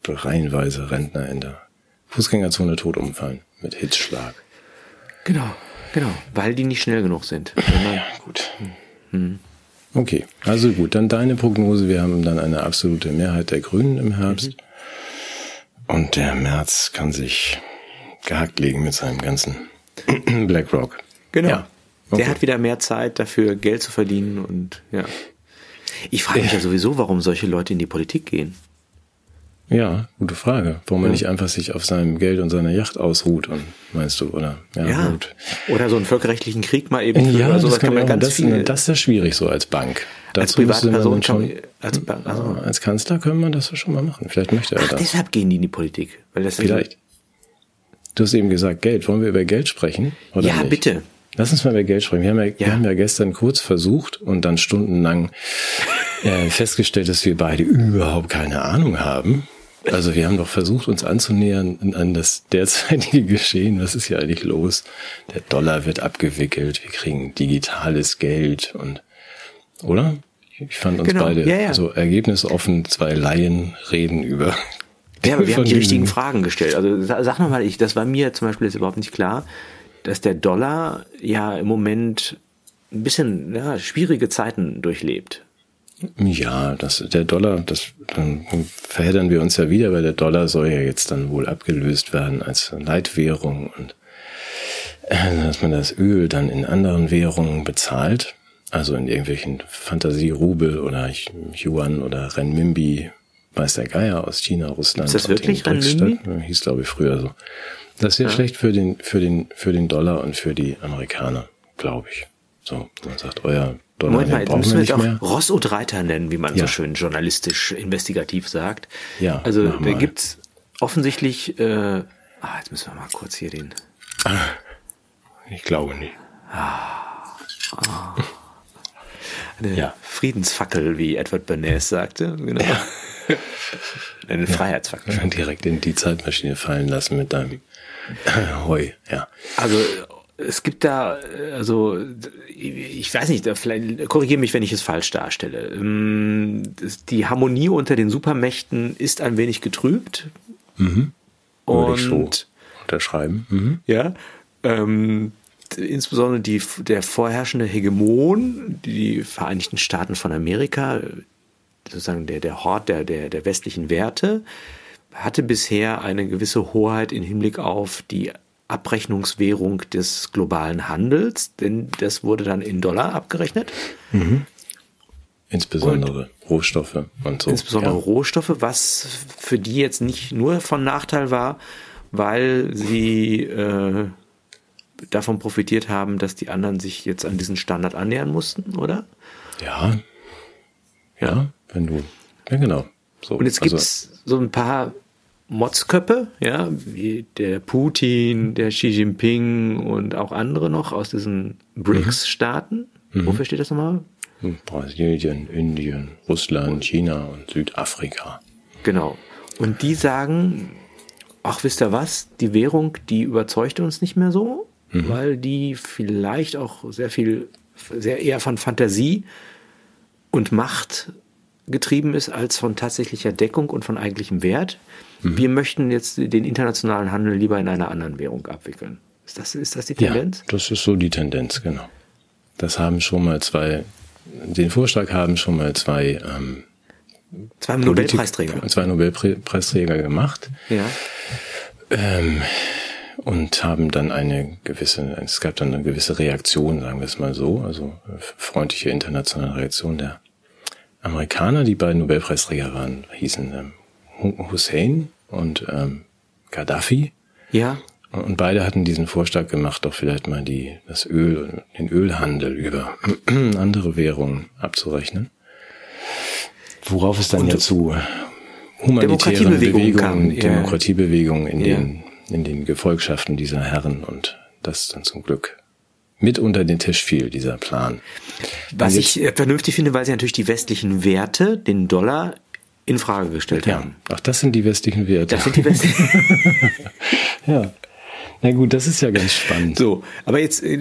reihenweise Rentner in der Fußgängerzone tot umfallen mit Hitzschlag. Genau, genau, weil die nicht schnell genug sind. Ja, gut. Okay, also gut, dann deine Prognose. Wir haben dann eine absolute Mehrheit der Grünen im Herbst. Und der März kann sich gehackt legen mit seinem ganzen BlackRock. Genau. Ja. Okay. Der hat wieder mehr Zeit dafür, Geld zu verdienen und ja. Ich frage mich ja sowieso, warum solche Leute in die Politik gehen. Ja, gute Frage. Warum man nicht einfach sich auf seinem Geld und seiner Yacht ausruht und meinst du, oder? Ja. gut. Oder so einen völkerrechtlichen Krieg mal eben führen Ja, oder das, kann man ganz das, viel. das ist ja schwierig so als Bank. als Dazu Privatperson schon, als, also, als Kanzler können wir das schon mal machen. Vielleicht möchte er Ach, das. deshalb gehen die in die Politik. Weil das Vielleicht. Du hast eben gesagt, Geld. Wollen wir über Geld sprechen? Oder Ja, nicht? bitte. Lass uns mal über Geld sprechen. Wir haben ja, wir Ja. haben ja gestern kurz versucht und dann stundenlang äh, festgestellt, dass wir beide überhaupt keine Ahnung haben. Also wir haben doch versucht, uns anzunähern an- das derzeitige Geschehen. Was ist hier eigentlich los? Der Dollar wird abgewickelt. Wir kriegen digitales Geld und, oder? Ich fand uns Genau. beide Ja, ja. so ergebnisoffen, zwei Laien reden über. Ja, aber wir haben die richtigen Fragen gestellt. Also sa- sag noch mal, ich, das war mir zum Beispiel jetzt überhaupt nicht klar, dass der Dollar ja im Moment ein bisschen ja, schwierige Zeiten durchlebt. Ja, das, der Dollar, das, dann verheddern wir uns ja wieder, weil der Dollar soll ja jetzt dann wohl abgelöst werden als Leitwährung und äh, dass man das Öl dann in anderen Währungen bezahlt, also in irgendwelchen Fantasie-Rubel oder Yuan oder Renminbi, weiß der Geier aus China, Russland. Ist das wirklich. Renminbi? Hieß glaube ich früher so. Das wäre schlecht für den, für den, für den Dollar und für die Amerikaner, glaube ich. So, man sagt, euer Dollar, Moment mal, jetzt brauchen müssen wir jetzt auch mehr. Ross und Reiter nennen, wie man so Ja. schön journalistisch investigativ sagt. Ja, Also da gibt's offensichtlich, äh, ah, jetzt müssen wir mal kurz hier den. Ich glaube nicht. Eine Ja. Friedensfackel, wie Edward Bernays sagte. Genau. Eine Freiheitsfackel. Schon direkt in die Zeitmaschine fallen lassen mit deinem Heu, ja. Also es gibt da, also ich weiß nicht, vielleicht korrigiere mich, wenn ich es falsch darstelle. Ähm, Die Harmonie unter den Supermächten ist ein wenig getrübt. Würde ich so Und unterschreiben. Mhm. ja, ähm, insbesondere die, der vorherrschende Hegemon, die Vereinigten Staaten von Amerika, sozusagen der, der Hort der, der, der westlichen Werte, hatte bisher eine gewisse Hoheit im Hinblick auf die Abrechnungswährung des globalen Handels, denn das wurde dann in Dollar abgerechnet. Mhm. Insbesondere und Rohstoffe und so. Insbesondere ja. Rohstoffe, was für die jetzt nicht nur von Nachteil war, weil sie äh, davon profitiert haben, dass die anderen sich jetzt an diesen Standard annähern mussten, oder? Ja. Ja, wenn du. Ja, genau. So, und jetzt also, gibt's so ein paar Motzköppe, ja, wie der Putin, der Xi Jinping und auch andere noch aus diesen BRICS-Staaten. Mhm. Wofür steht das nochmal? Brasilien, Indien, Russland, China und Südafrika. Genau. Und die sagen, ach, wisst ihr was, die Währung, die überzeugt uns nicht mehr so, mhm. weil die vielleicht auch sehr viel, sehr eher von Fantasie und Macht getrieben ist als von tatsächlicher Deckung und von eigentlichem Wert. Mhm. Wir möchten jetzt den internationalen Handel lieber in einer anderen Währung abwickeln. Ist das, ist das die Tendenz? Ja, das ist so die Tendenz, genau. Das haben schon mal zwei, den Vorschlag haben schon mal zwei, ähm, zwei Nobelpreisträger. Zwei Nobelpreisträger gemacht. Ja. Ähm, und haben dann eine gewisse, es gab dann eine gewisse Reaktion, sagen wir es mal so, also freundliche internationale Reaktion der Amerikaner. Die beiden Nobelpreisträger waren, hießen ähm, Hussein und ähm, Gaddafi. Ja. Und beide hatten diesen Vorschlag gemacht, doch vielleicht mal die, das Öl, den Ölhandel über andere Währungen abzurechnen. Worauf es dann und ja zu humanitären Bewegungen, Demokratiebewegungen in ja. den in den Gefolgschaften dieser Herren und das dann zum Glück mit unter den Tisch fiel, dieser Plan. Was ich äh, vernünftig finde, weil sie natürlich die westlichen Werte, den Dollar, in Frage gestellt ja, haben. Ach, das sind die westlichen Werte. Das sind die westlichen. ja. Na gut, das ist ja ganz spannend. So, aber jetzt, äh,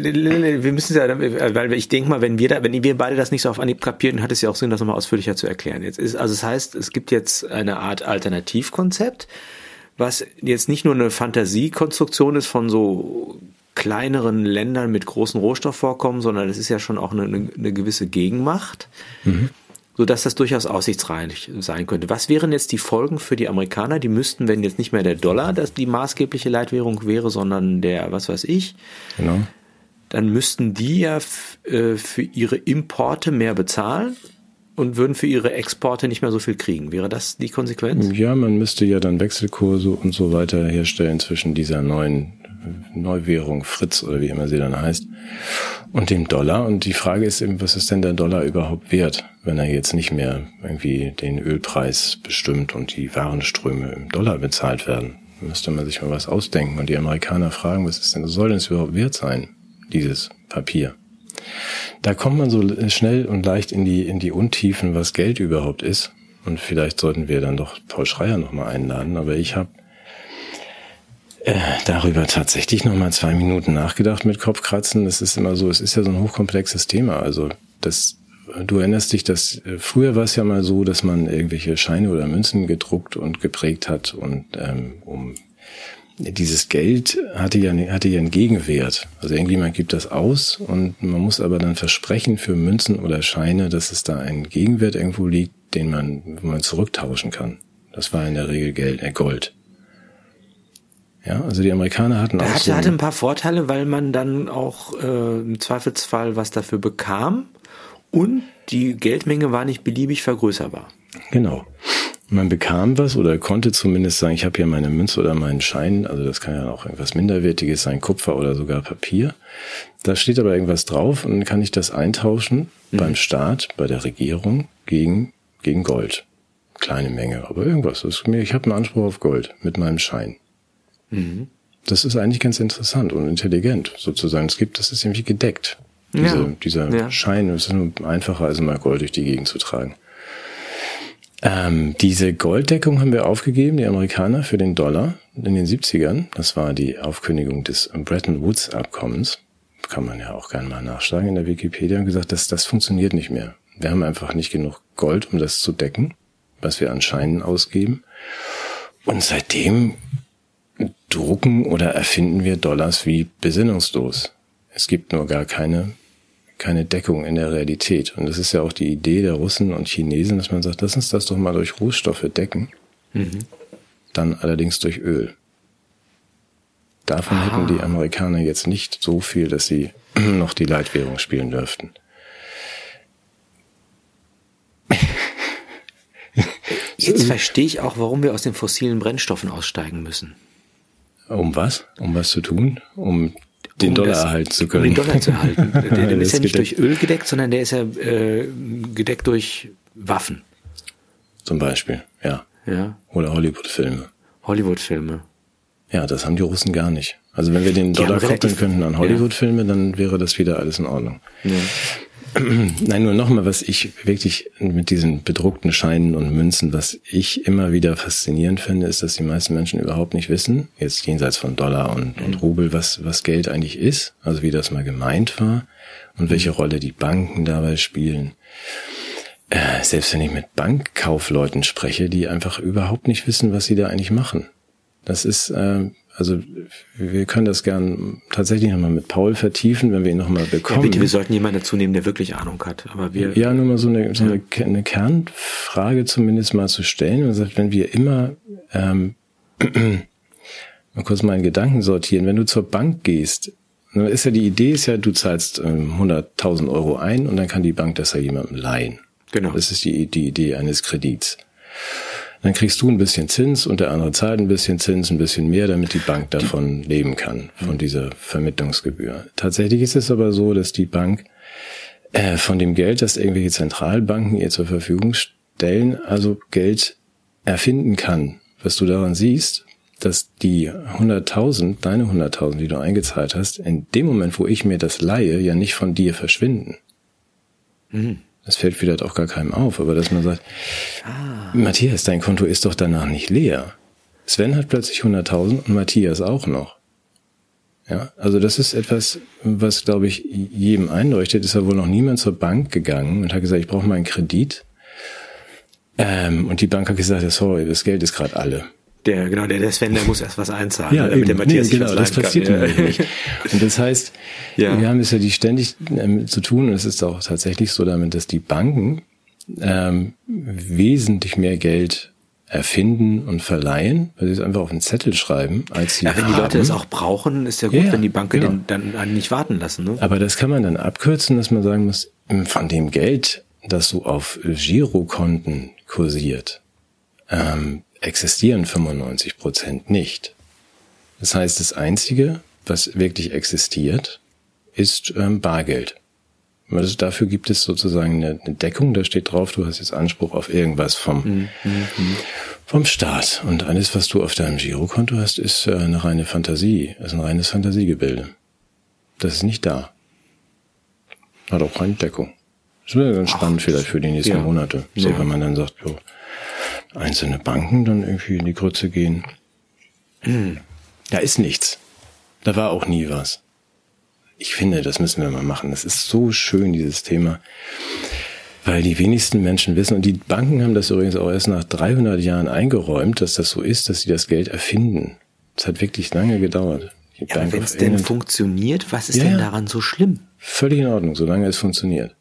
wir müssen ja, weil ich denke mal, wenn wir da, wenn wir beide das nicht so auf Anhieb kapieren, hat es ja auch Sinn, das nochmal ausführlicher zu erklären. Jetzt ist, also es das heißt, es gibt jetzt eine Art Alternativkonzept, was jetzt nicht nur eine Fantasiekonstruktion ist von so kleineren Ländern mit großen Rohstoffvorkommen, sondern es ist ja schon auch eine, eine gewisse Gegenmacht, mhm. so dass das durchaus aussichtsreich sein könnte. Was wären jetzt die Folgen für die Amerikaner? Die müssten, wenn jetzt nicht mehr der Dollar das die maßgebliche Leitwährung wäre, sondern der, was weiß ich, genau. dann müssten die ja äh, für ihre Importe mehr bezahlen und würden für ihre Exporte nicht mehr so viel kriegen. Wäre das die Konsequenz? Ja, man müsste ja dann Wechselkurse und so weiter herstellen zwischen dieser neuen Neuwährung Fritz oder wie immer sie dann heißt und dem Dollar. Und die Frage ist eben, was ist denn der Dollar überhaupt wert, wenn er jetzt nicht mehr irgendwie den Ölpreis bestimmt und die Warenströme im Dollar bezahlt werden? Da müsste man sich mal was ausdenken und die Amerikaner fragen, was ist denn, soll denn es überhaupt wert sein, dieses Papier? Da kommt man so schnell und leicht in die, in die Untiefen, was Geld überhaupt ist. Und vielleicht sollten wir dann doch Paul Schreier nochmal einladen. Aber ich habe äh, darüber tatsächlich nochmal zwei Minuten nachgedacht mit Kopfkratzen. Das ist immer so, es ist ja so ein hochkomplexes Thema. Also das, du erinnerst dich, dass äh, früher war es ja mal so, dass man irgendwelche Scheine oder Münzen gedruckt und geprägt hat und ähm, um dieses Geld hatte ja, hatte ja einen Gegenwert. Also irgendjemand gibt das aus und man muss aber dann versprechen für Münzen oder Scheine, dass es da einen Gegenwert irgendwo liegt, den man, wo man zurücktauschen kann. Das war in der Regel Geld, äh Gold. Ja, also die Amerikaner hatten auch. Hatte, so hatte ein paar Vorteile, weil man dann auch äh, im Zweifelsfall was dafür bekam und die Geldmenge war nicht beliebig vergrößerbar. Genau man bekam was oder konnte zumindest sagen, ich habe hier meine Münze oder meinen Schein, also das kann ja auch irgendwas Minderwertiges sein, Kupfer oder sogar Papier. Da steht aber irgendwas drauf und dann kann ich das eintauschen mhm. beim Staat, bei der Regierung gegen, gegen Gold. Kleine Menge, aber irgendwas. Ich habe einen Anspruch auf Gold mit meinem Schein. Mhm. Das ist eigentlich ganz interessant und intelligent sozusagen. Es gibt, das ist irgendwie gedeckt. Diese, ja. Dieser ja. Schein, es ist nur einfacher, als mal Gold durch die Gegend zu tragen. Ähm, diese Golddeckung haben wir aufgegeben, die Amerikaner, für den Dollar in den 70ern. Das war die Aufkündigung des Bretton Woods Abkommens. Kann man ja auch gerne mal nachschlagen in der Wikipedia und gesagt, dass das funktioniert nicht mehr. Wir haben einfach nicht genug Gold, um das zu decken, was wir an Scheinen ausgeben. Und seitdem drucken oder erfinden wir Dollars wie besinnungslos. Es gibt nur gar keine keine Deckung in der Realität. Und das ist ja auch die Idee der Russen und Chinesen, dass man sagt, lass uns das doch mal durch Rohstoffe decken. Mhm. dann allerdings durch Öl. Davon ah. hätten die Amerikaner jetzt nicht so viel, dass sie noch die Leitwährung spielen dürften. Jetzt verstehe ich auch, warum wir aus den fossilen Brennstoffen aussteigen müssen. Um was? Um was zu tun? Um den um Dollar das, erhalten zu können. Um den Dollar zu erhalten. Der, der ist ja nicht gedeckt. durch Öl gedeckt, sondern der ist ja äh, gedeckt durch Waffen. Zum Beispiel, ja. Ja. Oder Hollywood-Filme. Hollywood-Filme. Ja, das haben die Russen gar nicht. Also wenn wir den Dollar koppeln könnten an Hollywood-Filme, dann wäre das wieder alles in Ordnung. Ja. Nein, nur nochmal, was ich wirklich mit diesen bedruckten Scheinen und Münzen, was ich immer wieder faszinierend finde, ist, dass die meisten Menschen überhaupt nicht wissen, jetzt jenseits von Dollar und, und Rubel, was, was Geld eigentlich ist, also wie das mal gemeint war und welche Rolle die Banken dabei spielen. Äh, selbst wenn ich mit Bankkaufleuten spreche, die einfach überhaupt nicht wissen, was sie da eigentlich machen. Das ist, äh, also wir können das gern tatsächlich nochmal mit Paul vertiefen, wenn wir ihn nochmal bekommen. Ja, bitte, wir sollten jemanden dazu nehmen, der wirklich Ahnung hat. Aber wir ja, nur mal so eine, so eine, eine Kernfrage zumindest mal zu stellen und sagt, wenn wir immer ähm, mal kurz meinen Gedanken sortieren, wenn du zur Bank gehst, dann ist ja die Idee ist ja, du zahlst ähm, 100.000 Euro ein und dann kann die Bank das ja jemandem leihen. Genau. Das ist die, die Idee eines Kredits dann kriegst du ein bisschen Zins und der andere zahlt ein bisschen Zins, ein bisschen mehr, damit die Bank davon leben kann, von dieser Vermittlungsgebühr. Tatsächlich ist es aber so, dass die Bank äh, von dem Geld, das irgendwelche Zentralbanken ihr zur Verfügung stellen, also Geld erfinden kann. Was du daran siehst, dass die 100.000, deine 100.000, die du eingezahlt hast, in dem Moment, wo ich mir das leihe, ja nicht von dir verschwinden. Mhm. Das fällt vielleicht auch gar keinem auf, aber dass man sagt, ah. Matthias, dein Konto ist doch danach nicht leer. Sven hat plötzlich 100.000 und Matthias auch noch. Ja, also das ist etwas, was, glaube ich, jedem einleuchtet. Ist ja wohl noch niemand zur Bank gegangen und hat gesagt, ich brauche mal einen Kredit. Ähm, und die Bank hat gesagt, sorry, das Geld ist gerade alle. Der, genau, der, der Sven, der muss erst was einzahlen, ja, damit eben. der Matthias nee, genau, das passiert kann. Ja. nicht. Und das heißt, ja. wir haben es ja die ständig ähm, zu tun und es ist auch tatsächlich so damit, dass die Banken ähm, wesentlich mehr Geld erfinden und verleihen, weil sie es einfach auf einen Zettel schreiben, als sie Ja, wenn haben. die Leute das auch brauchen, ist ja gut, ja, wenn die Banken genau. den dann nicht warten lassen. Ne? Aber das kann man dann abkürzen, dass man sagen muss, von dem Geld, das so auf Girokonten kursiert, ähm, existieren 95 Prozent nicht. Das heißt, das Einzige, was wirklich existiert, ist ähm, Bargeld. Also dafür gibt es sozusagen eine, eine, Deckung, da steht drauf, du hast jetzt Anspruch auf irgendwas vom, mhm. mhm. vom Staat. Und alles, was du auf deinem Girokonto hast, ist äh, eine reine Fantasie, ist ein reines Fantasiegebilde. Das ist nicht da. Hat auch keine Deckung. Das wäre ganz spannend Ach, vielleicht für die nächsten ja. Monate. So, ja. wenn man dann sagt, jo, einzelne Banken dann irgendwie in die Grütze gehen. Hm. Da ist nichts. Da war auch nie was. Ich finde, das müssen wir mal machen. Das ist so schön, dieses Thema. Weil die wenigsten Menschen wissen, und die Banken haben das übrigens auch erst nach 300 Jahren eingeräumt, dass das so ist, dass sie das Geld erfinden. Das hat wirklich lange gedauert. Ja, wenn es denn funktioniert, was ist ja, denn daran so schlimm? Völlig in Ordnung, solange es funktioniert.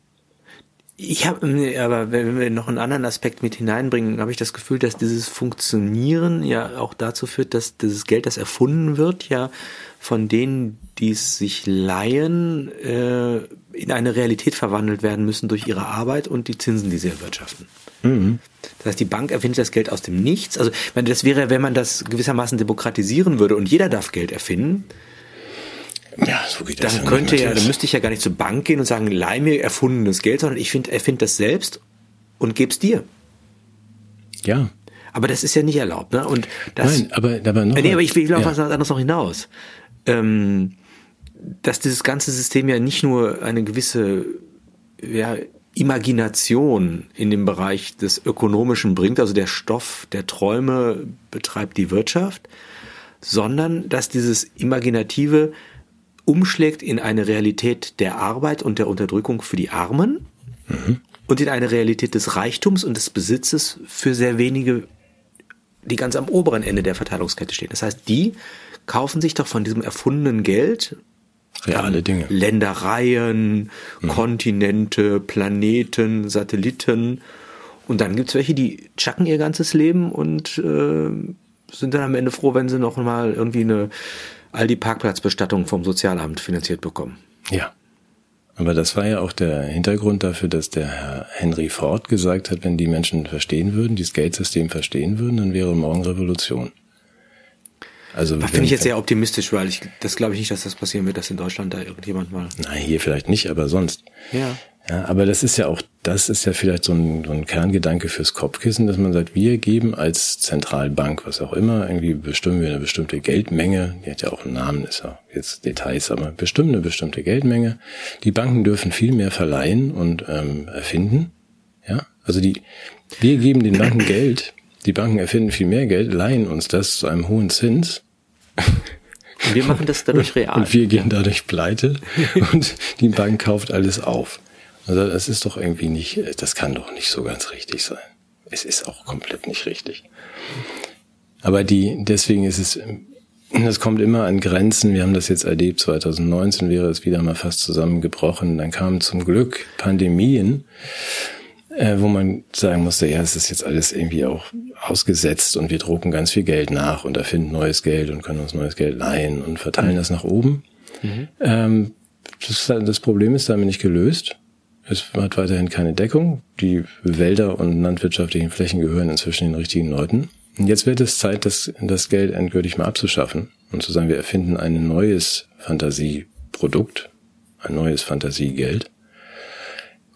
Ich habe, aber wenn wir noch einen anderen Aspekt mit hineinbringen, habe ich das Gefühl, dass dieses Funktionieren ja auch dazu führt, dass dieses Geld, das erfunden wird, ja von denen, die es sich leihen, äh, in eine Realität verwandelt werden müssen durch ihre Arbeit und die Zinsen, die sie erwirtschaften. Mhm. Das heißt, die Bank erfindet das Geld aus dem Nichts. Also, das wäre, wenn man das gewissermaßen demokratisieren würde und jeder darf Geld erfinden, ja, so geht das. Dann könnte ja, dann müsste ich ja gar nicht zur Bank gehen und sagen, leih mir erfundenes Geld, sondern ich finde, erfind das selbst und geb's dir. Ja. Aber das ist ja nicht erlaubt, ne? Und das, Nein, aber, aber noch. Nee, aber ich will auf ja. was anderes noch hinaus. Ähm, dass dieses ganze System ja nicht nur eine gewisse ja, Imagination in dem Bereich des Ökonomischen bringt, also der Stoff der Träume betreibt die Wirtschaft, sondern dass dieses Imaginative umschlägt in eine Realität der Arbeit und der Unterdrückung für die Armen mhm. und in eine Realität des Reichtums und des Besitzes für sehr wenige, die ganz am oberen Ende der Verteilungskette stehen. Das heißt, die kaufen sich doch von diesem erfundenen Geld reale Dinge. Ländereien, mhm. Kontinente, Planeten, Satelliten. Und dann gibt's welche, die chacken ihr ganzes Leben und äh, sind dann am Ende froh, wenn sie noch mal irgendwie eine Aldi Parkplatzbestattung vom Sozialamt finanziert bekommen. Ja. Aber das war ja auch der Hintergrund dafür, dass der Herr Henry Ford gesagt hat, wenn die Menschen verstehen würden, dieses Geldsystem verstehen würden, dann wäre morgen Revolution. Also finde ich jetzt sehr optimistisch, weil ich das glaube ich nicht, dass das passieren wird, dass in Deutschland da irgendjemand mal. Nein, hier vielleicht nicht, aber sonst. Ja. Ja, aber das ist ja auch, das ist ja vielleicht so ein, so ein Kerngedanke fürs Kopfkissen, dass man sagt, wir geben als Zentralbank, was auch immer, irgendwie bestimmen wir eine bestimmte Geldmenge, die hat ja auch einen Namen, ist ja jetzt Details, aber bestimmen eine bestimmte Geldmenge. Die Banken dürfen viel mehr verleihen und ähm, erfinden. Ja, also die, wir geben den Banken Geld, die Banken erfinden viel mehr Geld, leihen uns das zu einem hohen Zins. Und wir machen das dadurch real. Und wir gehen dadurch pleite und die Bank kauft alles auf. Also das ist doch irgendwie nicht, das kann doch nicht so ganz richtig sein. Es ist auch komplett nicht richtig. Aber die, deswegen ist es, das kommt immer an Grenzen. Wir haben das jetzt erlebt. 2019 wäre es wieder mal fast zusammengebrochen. Dann kamen zum Glück Pandemien, äh, wo man sagen musste, ja, es ist jetzt alles irgendwie auch ausgesetzt und wir drucken ganz viel Geld nach und erfinden neues Geld und können uns neues Geld leihen und verteilen das nach oben. Mhm. Ähm, das, das Problem ist damit nicht gelöst. Es hat weiterhin keine Deckung. Die Wälder und landwirtschaftlichen Flächen gehören inzwischen den richtigen Leuten. Und jetzt wird es Zeit, das, das Geld endgültig mal abzuschaffen und zu sagen, wir erfinden ein neues Fantasieprodukt, ein neues Fantasiegeld.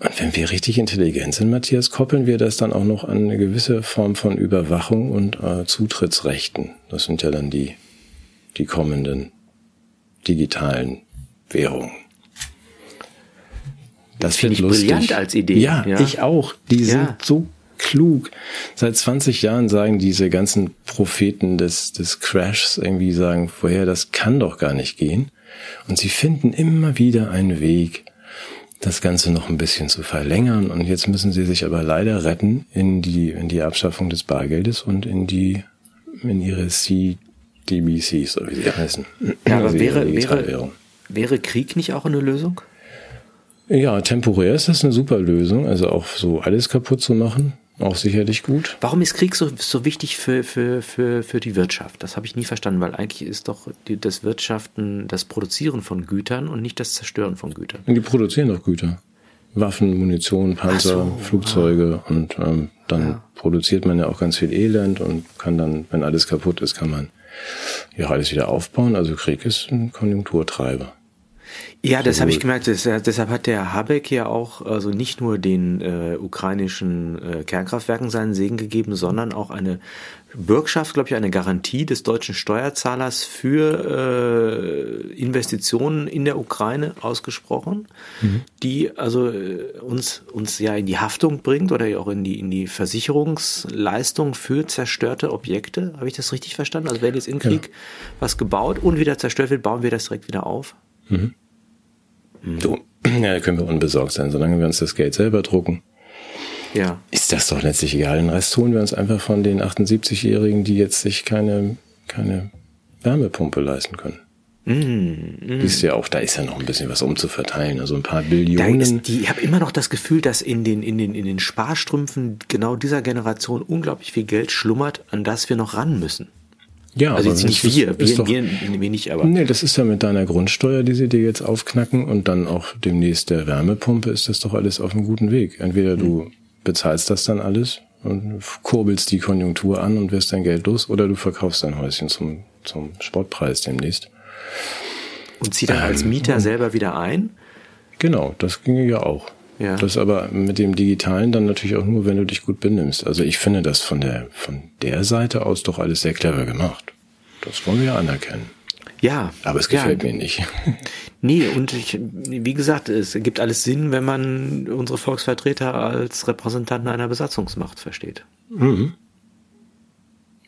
Und wenn wir richtig intelligent sind, Matthias, koppeln wir das dann auch noch an eine gewisse Form von Überwachung und äh, Zutrittsrechten. Das sind ja dann die, die kommenden digitalen Währungen. Das finde ich lustig. brillant als Idee. Ja, ja. ich auch. Die ja. sind so klug. Seit 20 Jahren sagen diese ganzen Propheten des, des Crashs irgendwie sagen, vorher, das kann doch gar nicht gehen. Und sie finden immer wieder einen Weg, das Ganze noch ein bisschen zu verlängern. Und jetzt müssen sie sich aber leider retten in die, in die Abschaffung des Bargeldes und in die, in ihre CDBCs, oder wie sie heißen. Ja, aber also wäre, wäre, wäre Krieg nicht auch eine Lösung? Ja, temporär ist das eine super Lösung. Also auch so alles kaputt zu machen, auch sicherlich gut. Warum ist Krieg so, so wichtig für, für, für, für die Wirtschaft? Das habe ich nie verstanden, weil eigentlich ist doch die, das Wirtschaften das Produzieren von Gütern und nicht das Zerstören von Gütern. Und die produzieren doch Güter. Waffen, Munition, Panzer, so, Flugzeuge ah. und ähm, dann ja. produziert man ja auch ganz viel Elend und kann dann, wenn alles kaputt ist, kann man ja alles wieder aufbauen. Also Krieg ist ein Konjunkturtreiber. Ja, das habe ich gemerkt. Das, deshalb hat der Habeck ja auch also nicht nur den äh, ukrainischen äh, Kernkraftwerken seinen Segen gegeben, sondern auch eine Bürgschaft, glaube ich, eine Garantie des deutschen Steuerzahlers für äh, Investitionen in der Ukraine ausgesprochen, mhm. die also äh, uns uns ja in die Haftung bringt oder auch in die in die Versicherungsleistung für zerstörte Objekte. Habe ich das richtig verstanden? Also wenn jetzt in Krieg ja. was gebaut und wieder zerstört wird, bauen wir das direkt wieder auf. Mhm. So, ja, da können wir unbesorgt sein, solange wir uns das Geld selber drucken. Ja. Ist das doch letztlich egal. Den Rest holen wir uns einfach von den 78-Jährigen, die jetzt sich keine, keine Wärmepumpe leisten können. Mm, mm. Siehst du ja auch, da ist ja noch ein bisschen was umzuverteilen, also ein paar Billionen. Ist, die, ich habe immer noch das Gefühl, dass in den, in, den, in den Sparstrümpfen genau dieser Generation unglaublich viel Geld schlummert, an das wir noch ran müssen. Ja, also jetzt nicht wir, wir, doch, wir, wir nicht, aber. Nee, das ist ja mit deiner Grundsteuer, die sie dir jetzt aufknacken und dann auch demnächst der Wärmepumpe, ist das doch alles auf einem guten Weg. Entweder du hm. bezahlst das dann alles und kurbelst die Konjunktur an und wirst dein Geld los, oder du verkaufst dein Häuschen zum, zum Sportpreis demnächst. Und zieh dann ähm, als Mieter selber wieder ein? Genau, das ginge ja auch. Ja. Das aber mit dem Digitalen dann natürlich auch nur, wenn du dich gut benimmst. Also ich finde das von der, von der Seite aus doch alles sehr clever gemacht. Das wollen wir anerkennen. Ja. Aber es gefällt ja. mir nicht. Nee, und ich, wie gesagt, es ergibt alles Sinn, wenn man unsere Volksvertreter als Repräsentanten einer Besatzungsmacht versteht. Mhm.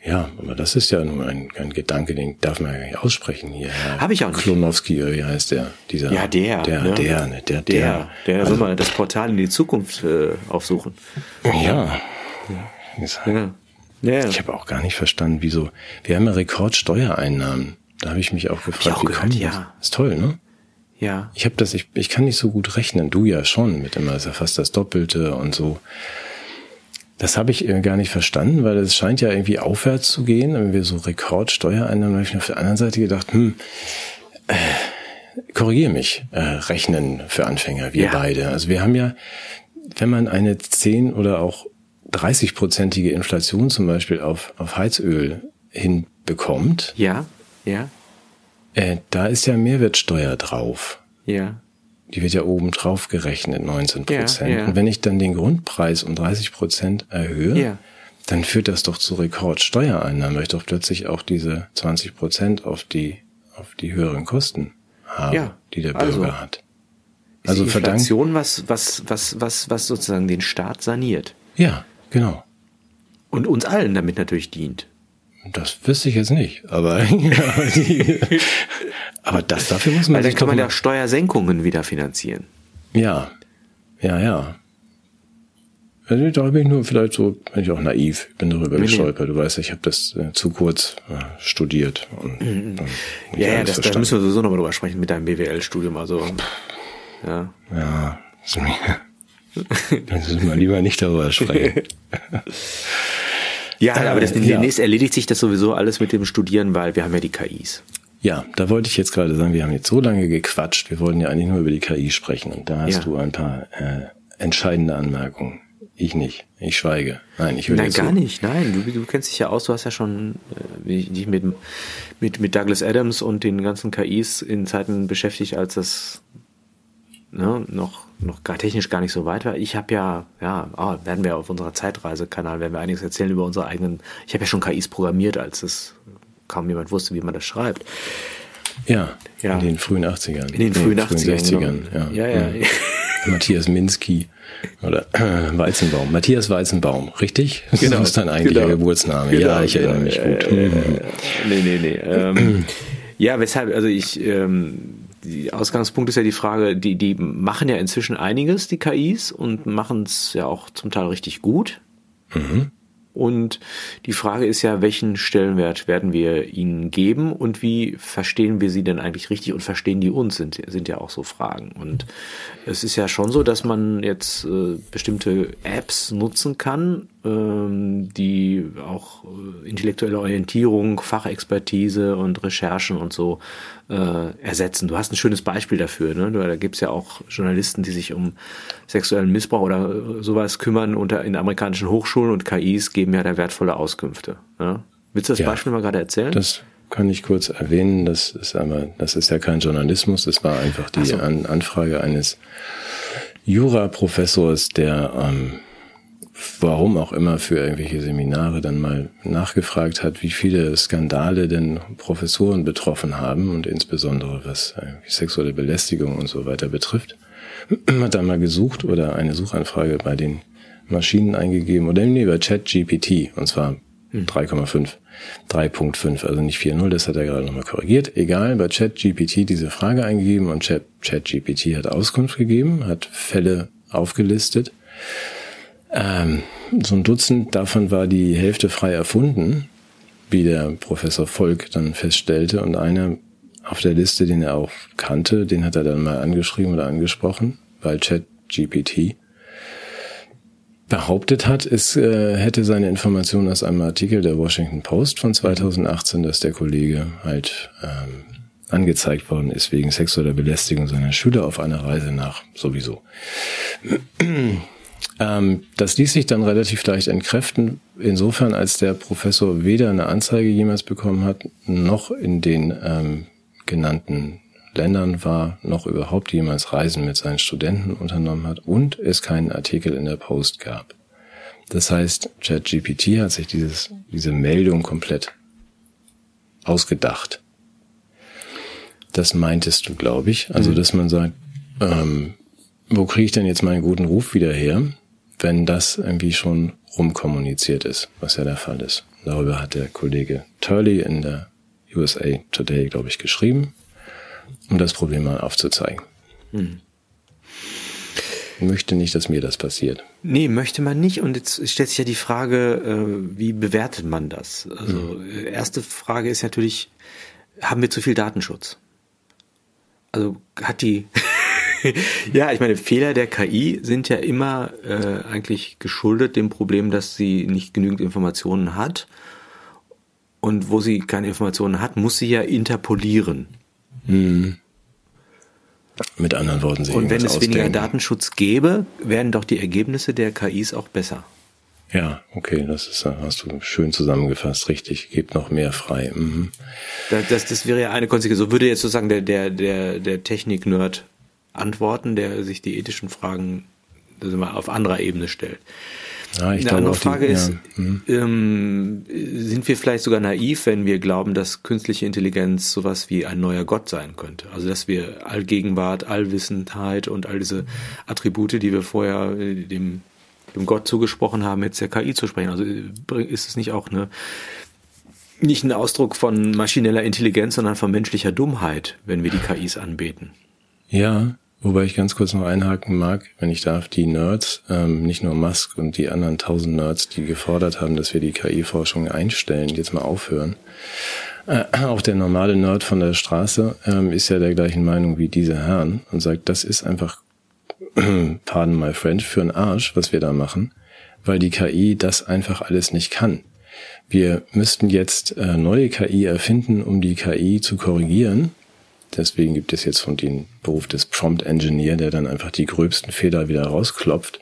Ja, aber das ist ja nur ein, ein Gedanke, den darf man ja nicht aussprechen hier. Habe ich auch nicht. Klonowski, wie heißt der? Dieser, ja, der. Der, ne? der, ne, der, der. Der, der also, soll mal das Portal in die Zukunft äh, aufsuchen. Ja. ja. ja. Ich habe auch gar nicht verstanden, wieso. Wir haben ja Rekordsteuereinnahmen. Da habe ich mich auch gefragt, auch wie gehört, kommt ja. das? Ist toll, ne? Ja. Ich habe das, ich, ich kann nicht so gut rechnen. Du ja schon, mit immer ist ja fast das Doppelte und so. Das habe ich gar nicht verstanden, weil es scheint ja irgendwie aufwärts zu gehen. Wenn wir so Rekordsteuereinnahmen, habe ich auf der anderen Seite gedacht, hm, äh, korrigiere mich, äh, rechnen für Anfänger, wir ja. beide. Also wir haben ja, wenn man eine 10 oder auch 30-prozentige Inflation zum Beispiel auf, auf Heizöl hinbekommt. Ja, ja. Äh, da ist ja Mehrwertsteuer drauf. Ja. Die wird ja oben drauf gerechnet, 19 Prozent. Ja, ja. Und wenn ich dann den Grundpreis um 30 Prozent erhöhe, ja. dann führt das doch zu Rekordsteuereinnahmen, weil ich doch plötzlich auch diese 20 Prozent auf die, auf die höheren Kosten habe, die der Bürger also, hat. Also ist die Inflation, was, was, was, was, was sozusagen den Staat saniert. Ja, genau. Und uns allen damit natürlich dient. Das wüsste ich jetzt nicht, aber, die, aber das dafür muss man. Weil dann kann man ja Steuersenkungen wieder finanzieren. Ja, ja, ja. Also, da bin ich nur vielleicht so, bin ich auch naiv, ich bin darüber nee, gestolpert. Du weißt, ich habe das äh, zu kurz äh, studiert. Und, mhm. ja, ja, das, da müssen wir sowieso nochmal drüber sprechen mit deinem BWL-Studium. Also, ja. Ja, dann müssen wir lieber nicht darüber sprechen. Ja, aber das, demnächst ja. erledigt sich das sowieso alles mit dem Studieren, weil wir haben ja die KIs. Ja, da wollte ich jetzt gerade sagen, wir haben jetzt so lange gequatscht, wir wollten ja eigentlich nur über die KI sprechen und da hast ja. du ein paar äh, entscheidende Anmerkungen. Ich nicht. Ich schweige. Nein, ich höre Nein, gar zu. nicht. Nein, du, du kennst dich ja aus. Du hast ja schon äh, dich mit, mit, mit Douglas Adams und den ganzen KIs in Zeiten beschäftigt, als das ne, noch, noch gar technisch gar nicht so weit war. Ich habe ja, ja, oh, werden wir auf unserer Zeitreisekanal, werden wir einiges erzählen über unsere eigenen, ich habe ja schon KIs programmiert, als es kaum jemand wusste, wie man das schreibt. Ja, ja. in den frühen 80ern. In den frühen, nee, 80ern, 60ern, genau. ja. Ja, ja. ja. Matthias Minsky oder äh, Weizenbaum. Matthias Weizenbaum, richtig? Genau. Das ist dein eigentlicher genau. Geburtsname. Genau, ja, ich erinnere mich gut. Äh, äh, nee, nee, nee. Ähm, ja, weshalb, also ich, ähm, die Ausgangspunkt ist ja die Frage, die, die machen ja inzwischen einiges, die KIs, und machen es ja auch zum Teil richtig gut. Mhm. Und die Frage ist ja, welchen Stellenwert werden wir ihnen geben und wie verstehen wir sie denn eigentlich richtig und verstehen die uns, sind, sind ja auch so Fragen. Und es ist ja schon so, dass man jetzt äh, bestimmte Apps nutzen kann, die auch äh, intellektuelle Orientierung, Fachexpertise und Recherchen und so äh, ersetzen. Du hast ein schönes Beispiel dafür. Ne? Da gibt's ja auch Journalisten, die sich um sexuellen Missbrauch oder äh, sowas kümmern unter in amerikanischen Hochschulen und KIs geben ja da wertvolle Auskünfte. Ne? Willst du das ja, Beispiel mal gerade erzählen? Das kann ich kurz erwähnen. Das ist aber, das ist ja kein Journalismus. Das war einfach die so. An Anfrage eines Jura-Professors, der ähm, warum auch immer für irgendwelche Seminare dann mal nachgefragt hat, wie viele Skandale denn Professoren betroffen haben und insbesondere was sexuelle Belästigung und so weiter betrifft. Hat dann mal gesucht oder eine Suchanfrage bei den Maschinen eingegeben oder nee, bei ChatGPT und zwar 3,5, hm. 3.5, also nicht 4.0, das hat er gerade nochmal korrigiert. Egal, bei ChatGPT diese Frage eingegeben und ChatGPT hat Auskunft gegeben, hat Fälle aufgelistet ähm, so ein Dutzend davon war die Hälfte frei erfunden, wie der Professor Volk dann feststellte. Und einer auf der Liste, den er auch kannte, den hat er dann mal angeschrieben oder angesprochen, weil ChatGPT behauptet hat, es äh, hätte seine Informationen aus einem Artikel der Washington Post von 2018, dass der Kollege halt ähm, angezeigt worden ist wegen sexueller Belästigung seiner Schüler auf einer Reise nach sowieso. Ähm, das ließ sich dann relativ leicht entkräften, insofern als der Professor weder eine Anzeige jemals bekommen hat, noch in den ähm, genannten Ländern war, noch überhaupt jemals Reisen mit seinen Studenten unternommen hat und es keinen Artikel in der Post gab. Das heißt, ChatGPT hat sich dieses, diese Meldung komplett ausgedacht. Das meintest du, glaube ich. Also, mhm. dass man sagt, ähm, wo kriege ich denn jetzt meinen guten Ruf wieder her? Wenn das irgendwie schon rumkommuniziert ist, was ja der Fall ist. Darüber hat der Kollege Turley in der USA Today, glaube ich, geschrieben, um das Problem mal aufzuzeigen. Hm. Möchte nicht, dass mir das passiert. Nee, möchte man nicht. Und jetzt stellt sich ja die Frage, äh, wie bewertet man das? Also, hm. erste Frage ist natürlich, haben wir zu viel Datenschutz? Also, hat die, ja, ich meine, Fehler der KI sind ja immer äh, eigentlich geschuldet dem Problem, dass sie nicht genügend Informationen hat. Und wo sie keine Informationen hat, muss sie ja interpolieren. Hm. Mit anderen Worten, sie Und wenn es ausdenken. weniger Datenschutz gäbe, wären doch die Ergebnisse der KIs auch besser. Ja, okay, das ist, hast du schön zusammengefasst, richtig. Gebt noch mehr frei. Mhm. Das, das, das wäre ja eine Konsequenz. So würde jetzt sozusagen der, der, der, der Technik-Nerd antworten, der sich die ethischen Fragen auf anderer Ebene stellt. Ja, ich Eine andere Frage die, ist, ja. mhm. ähm, sind wir vielleicht sogar naiv, wenn wir glauben, dass künstliche Intelligenz sowas wie ein neuer Gott sein könnte? Also dass wir Allgegenwart, Allwissendheit und all diese Attribute, die wir vorher äh, dem, dem Gott zugesprochen haben, jetzt der KI zu sprechen. Also äh, ist es nicht auch eine nicht ein Ausdruck von maschineller Intelligenz, sondern von menschlicher Dummheit, wenn wir die KIs anbeten? Ja, Wobei ich ganz kurz noch einhaken mag, wenn ich darf, die Nerds, ähm, nicht nur Musk und die anderen tausend Nerds, die gefordert haben, dass wir die KI-Forschung einstellen, jetzt mal aufhören. Äh, auch der normale Nerd von der Straße ähm, ist ja der gleichen Meinung wie diese Herren und sagt, das ist einfach, pardon my French, für einen Arsch, was wir da machen, weil die KI das einfach alles nicht kann. Wir müssten jetzt äh, neue KI erfinden, um die KI zu korrigieren, Deswegen gibt es jetzt von den Beruf des Prompt Engineer, der dann einfach die gröbsten Fehler wieder rausklopft.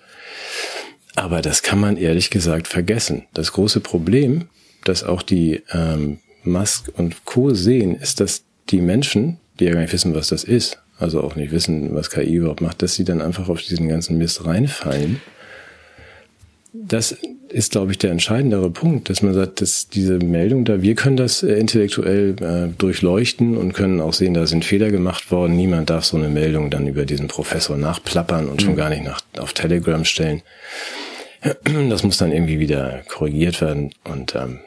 Aber das kann man ehrlich gesagt vergessen. Das große Problem, das auch die ähm, Musk und Co. sehen, ist, dass die Menschen, die ja gar nicht wissen, was das ist, also auch nicht wissen, was KI überhaupt macht, dass sie dann einfach auf diesen ganzen Mist reinfallen das ist, glaube ich, der entscheidendere Punkt, dass man sagt, dass diese Meldung da, wir können das äh, intellektuell äh, durchleuchten und können auch sehen, da sind Fehler gemacht worden. Niemand darf so eine Meldung dann über diesen Professor nachplappern und schon mhm. gar nicht nach, auf Telegram stellen. Das muss dann irgendwie wieder korrigiert werden und ähm,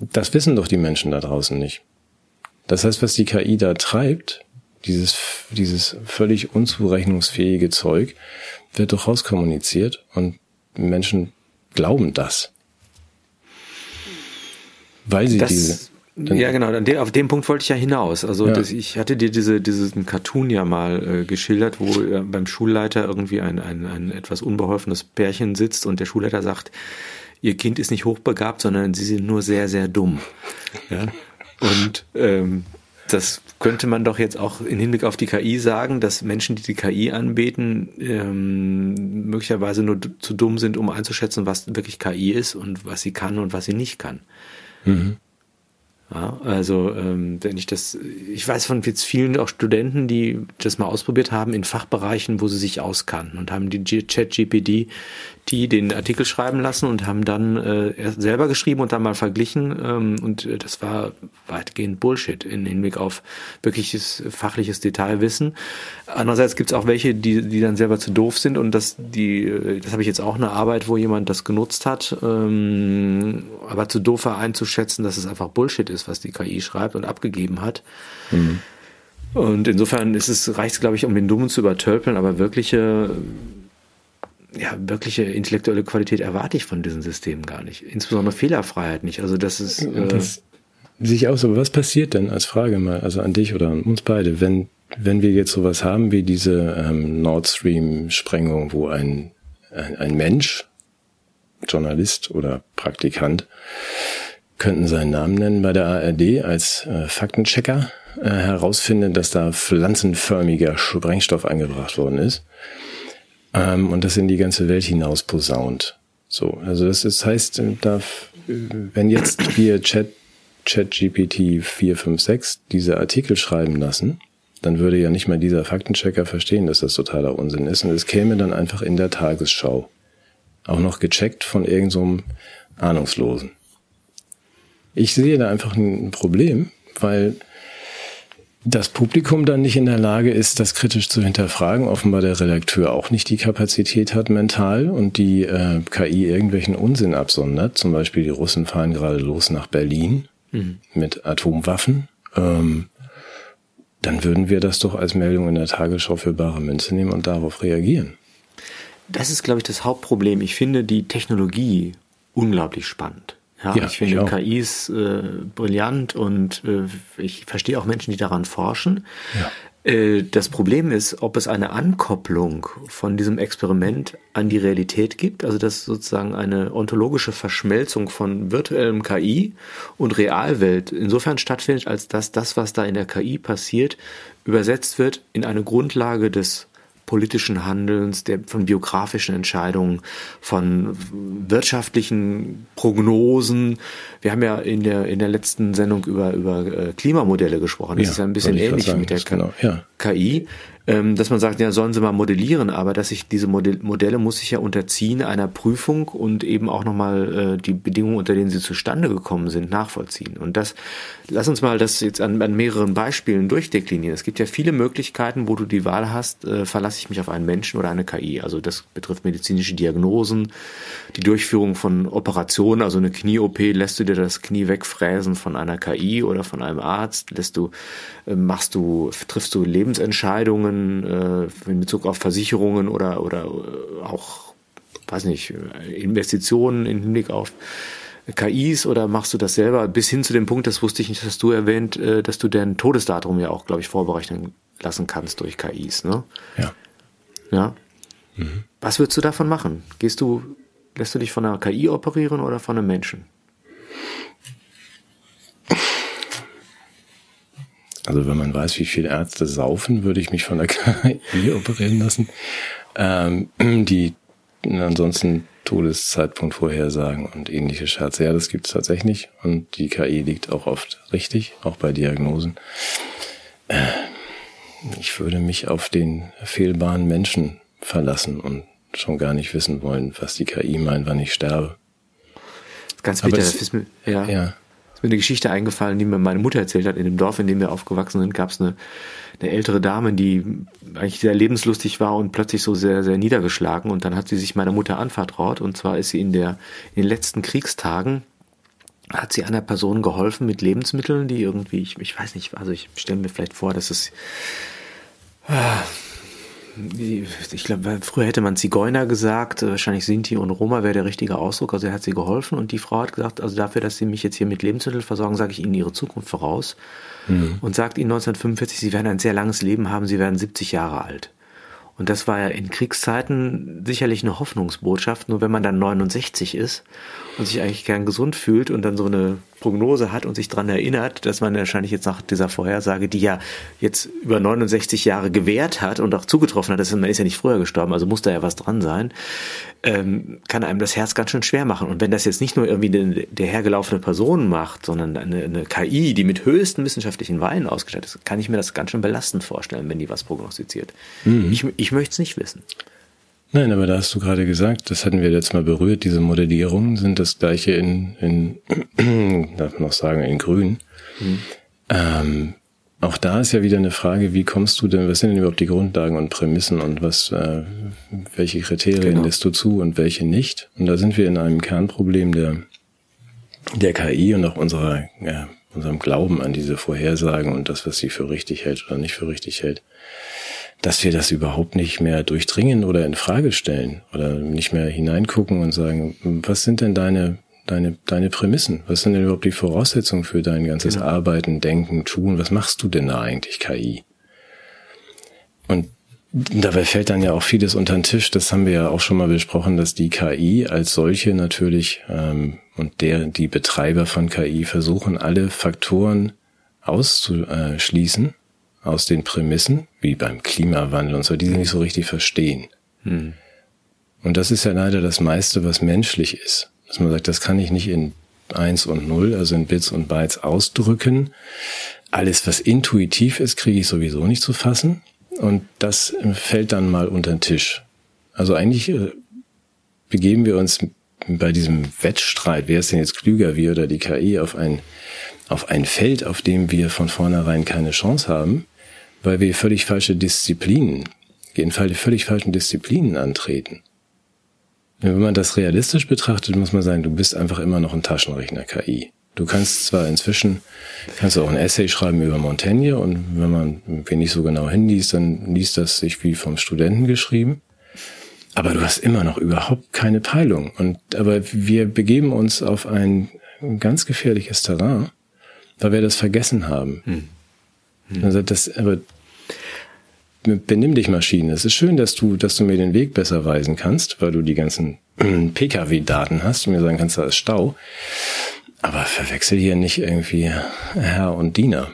das wissen doch die Menschen da draußen nicht. Das heißt, was die KI da treibt, dieses, dieses völlig unzurechnungsfähige Zeug, wird doch rauskommuniziert und Menschen glauben das. Weil sie das, diese. Ja, genau, auf den Punkt wollte ich ja hinaus. Also ja. das, ich hatte dir diese, diesen Cartoon ja mal äh, geschildert, wo äh, beim Schulleiter irgendwie ein, ein, ein etwas unbeholfenes Pärchen sitzt und der Schulleiter sagt, ihr Kind ist nicht hochbegabt, sondern sie sind nur sehr, sehr dumm. Ja? Und ähm, das könnte man doch jetzt auch in Hinblick auf die KI sagen, dass Menschen, die die KI anbeten, ähm, möglicherweise nur zu dumm sind, um einzuschätzen, was wirklich KI ist und was sie kann und was sie nicht kann. Mhm. Ja, also ähm, wenn ich das, ich weiß von jetzt vielen auch Studenten, die das mal ausprobiert haben in Fachbereichen, wo sie sich auskannten und haben die Chat-GPD die den Artikel schreiben lassen und haben dann äh, selber geschrieben und dann mal verglichen ähm, und äh, das war weitgehend Bullshit in Hinblick auf wirkliches fachliches Detailwissen. Andererseits gibt es auch welche, die, die dann selber zu doof sind und das, die, äh, das habe ich jetzt auch eine Arbeit, wo jemand das genutzt hat, ähm, aber zu doof war einzuschätzen, dass es einfach Bullshit ist, was die KI schreibt und abgegeben hat. Mhm. Und insofern ist es, reicht es, glaube ich, um den Dummen zu übertölpeln, aber wirkliche ja, wirkliche intellektuelle Qualität erwarte ich von diesen Systemen gar nicht. Insbesondere Fehlerfreiheit nicht. Also das ist. Äh das sehe ich auch so. Aber was passiert denn als Frage mal, also an dich oder an uns beide, wenn, wenn wir jetzt sowas haben wie diese ähm, Nord Stream-Sprengung, wo ein, ein, ein Mensch, Journalist oder Praktikant, könnten seinen Namen nennen bei der ARD als äh, Faktenchecker, äh, herausfindet, dass da pflanzenförmiger Sprengstoff eingebracht worden ist ähm, und das in die ganze Welt hinaus posaunt. So, also das ist, heißt, äh, da, wenn jetzt wir Chat, Chat GPT 456 diese Artikel schreiben lassen, dann würde ja nicht mal dieser Faktenchecker verstehen, dass das totaler Unsinn ist. Und es käme dann einfach in der Tagesschau. Auch noch gecheckt von irgendeinem so Ahnungslosen. Ich sehe da einfach ein Problem, weil das Publikum dann nicht in der Lage ist, das kritisch zu hinterfragen, offenbar der Redakteur auch nicht die Kapazität hat mental und die äh, KI irgendwelchen Unsinn absondert. Zum Beispiel die Russen fahren gerade los nach Berlin mhm. mit Atomwaffen. Ähm, dann würden wir das doch als Meldung in der Tagesschau für bare Münze nehmen und darauf reagieren. Das ist, glaube ich, das Hauptproblem. Ich finde die Technologie unglaublich spannend. Ja, ja ich finde ich KIs äh, brillant und äh, ich verstehe auch Menschen, die daran forschen. Ja. Äh, das Problem ist, ob es eine Ankopplung von diesem Experiment an die Realität gibt, also dass sozusagen eine ontologische Verschmelzung von virtuellem KI und Realwelt insofern stattfindet, als dass das, was da in der KI passiert, übersetzt wird in eine Grundlage des politischen Handelns, der, von biografischen Entscheidungen, von wirtschaftlichen Prognosen. Wir haben ja in der, in der letzten Sendung über, über äh, Klimamodelle gesprochen. Das ja, ist ja ein bisschen ähnlich mit der genau, ja. KI dass man sagt, ja, sollen sie mal modellieren, aber dass ich diese Modell Modelle muss ich ja unterziehen einer Prüfung und eben auch nochmal äh, die Bedingungen, unter denen sie zustande gekommen sind, nachvollziehen. Und das, lass uns mal das jetzt an, an mehreren Beispielen durchdeklinieren. Es gibt ja viele Möglichkeiten, wo du die Wahl hast, äh, verlasse ich mich auf einen Menschen oder eine KI. Also das betrifft medizinische Diagnosen, die Durchführung von Operationen, also eine Knie-OP, lässt du dir das Knie wegfräsen von einer KI oder von einem Arzt, lässt du, äh, machst du, triffst du Lebensentscheidungen, Unternehmen äh, in Bezug auf Versicherungen oder, oder äh, auch, weiß nicht, Investitionen im Hinblick auf KIs oder machst du das selber bis hin zu dem Punkt, das wusste ich nicht, dass du erwähnt, äh, dass du dein Todesdatum ja auch, glaube ich, vorberechnen lassen kannst durch KIs, ne? Ja. Ja. Mhm. Was würdest du davon machen? Gehst du, lässt du dich von einer KI operieren oder von einem Menschen? Also wenn man weiß, wie viele Ärzte saufen, würde ich mich von der KI operieren lassen. Ähm, die ansonsten Todeszeitpunkt vorhersagen und ähnliche Scherze. Ja, das gibt's tatsächlich und die KI liegt auch oft richtig, auch bei Diagnosen. Äh, ich würde mich auf den fehlbaren Menschen verlassen und schon gar nicht wissen wollen, was die KI meint, wann ich sterbe. Ganz bitter, das ja. ja mir eine Geschichte eingefallen, die mir meine Mutter erzählt hat. In dem Dorf, in dem wir aufgewachsen sind, gab es eine, eine ältere Dame, die eigentlich sehr lebenslustig war und plötzlich so sehr, sehr niedergeschlagen. Und dann hat sie sich meiner Mutter anvertraut. Und zwar ist sie in der, in den letzten Kriegstagen hat sie einer Person geholfen mit Lebensmitteln, die irgendwie, ich, ich weiß nicht, also ich stelle mir vielleicht vor, dass es ich glaube, früher hätte man Zigeuner gesagt, wahrscheinlich Sinti und Roma wäre der richtige Ausdruck. Also er hat sie geholfen und die Frau hat gesagt, also dafür, dass sie mich jetzt hier mit Lebensmitteln versorgen, sage ich Ihnen Ihre Zukunft voraus mhm. und sagt Ihnen 1945, Sie werden ein sehr langes Leben haben, Sie werden 70 Jahre alt. Und das war ja in Kriegszeiten sicherlich eine Hoffnungsbotschaft, nur wenn man dann 69 ist und sich eigentlich gern gesund fühlt und dann so eine Prognose hat und sich dran erinnert, dass man wahrscheinlich jetzt nach dieser Vorhersage, die ja jetzt über 69 Jahre gewährt hat und auch zugetroffen hat, dass man ist ja nicht früher gestorben, also muss da ja was dran sein, ähm, kann einem das Herz ganz schön schwer machen. Und wenn das jetzt nicht nur irgendwie der, der hergelaufene Person macht, sondern eine, eine KI, die mit höchsten wissenschaftlichen Weinen ausgestattet ist, kann ich mir das ganz schön belastend vorstellen, wenn die was prognostiziert. Mhm. Ich, ich möchte es nicht wissen. Nein, aber da hast du gerade gesagt, das hatten wir letztes Mal berührt, diese Modellierungen sind das gleiche in, in darf man noch sagen, in grün. Mhm. Ähm, auch da ist ja wieder eine Frage, wie kommst du denn, was sind denn überhaupt die Grundlagen und Prämissen und was, äh, welche Kriterien genau. lässt du zu und welche nicht? Und da sind wir in einem Kernproblem der, der KI und auch unserer, ja, unserem Glauben an diese Vorhersagen und das, was sie für richtig hält oder nicht für richtig hält dass wir das überhaupt nicht mehr durchdringen oder in Frage stellen oder nicht mehr hineingucken und sagen, was sind denn deine deine deine Prämissen? Was sind denn überhaupt die Voraussetzungen für dein ganzes genau. Arbeiten, Denken, Tun? Was machst du denn da eigentlich KI? Und dabei fällt dann ja auch vieles unter den Tisch. Das haben wir ja auch schon mal besprochen, dass die KI als solche natürlich ähm, und der die Betreiber von KI versuchen, alle Faktoren auszuschließen aus den Prämissen, wie beim Klimawandel und so, die sie nicht so richtig verstehen. Hm. Und das ist ja leider das meiste, was menschlich ist. Dass man sagt, das kann ich nicht in eins und null, also in Bits und Bytes ausdrücken. Alles, was intuitiv ist, kriege ich sowieso nicht zu fassen. Und das fällt dann mal unter den Tisch. Also eigentlich äh, begeben wir uns bei diesem Wettstreit, wer ist denn jetzt klüger, wir oder die KI, auf ein, auf ein Feld, auf dem wir von vornherein keine Chance haben weil wir völlig falsche Disziplinen, in völlig falschen Disziplinen antreten. Wenn man das realistisch betrachtet, muss man sagen, du bist einfach immer noch ein Taschenrechner KI. Du kannst zwar inzwischen, kannst du auch ein Essay schreiben über Montaigne und wenn man nicht so genau hinliest, dann liest das sich wie vom Studenten geschrieben. Aber du hast immer noch überhaupt keine Peilung. Und, aber wir begeben uns auf ein ganz gefährliches Terrain, weil wir das vergessen haben. Hm. Hm. Also das, aber benimm dich Maschine. Es ist schön, dass du, dass du mir den Weg besser weisen kannst, weil du die ganzen Pkw-Daten hast und mir sagen kannst, da ist Stau. Aber verwechsel hier nicht irgendwie Herr und Diener.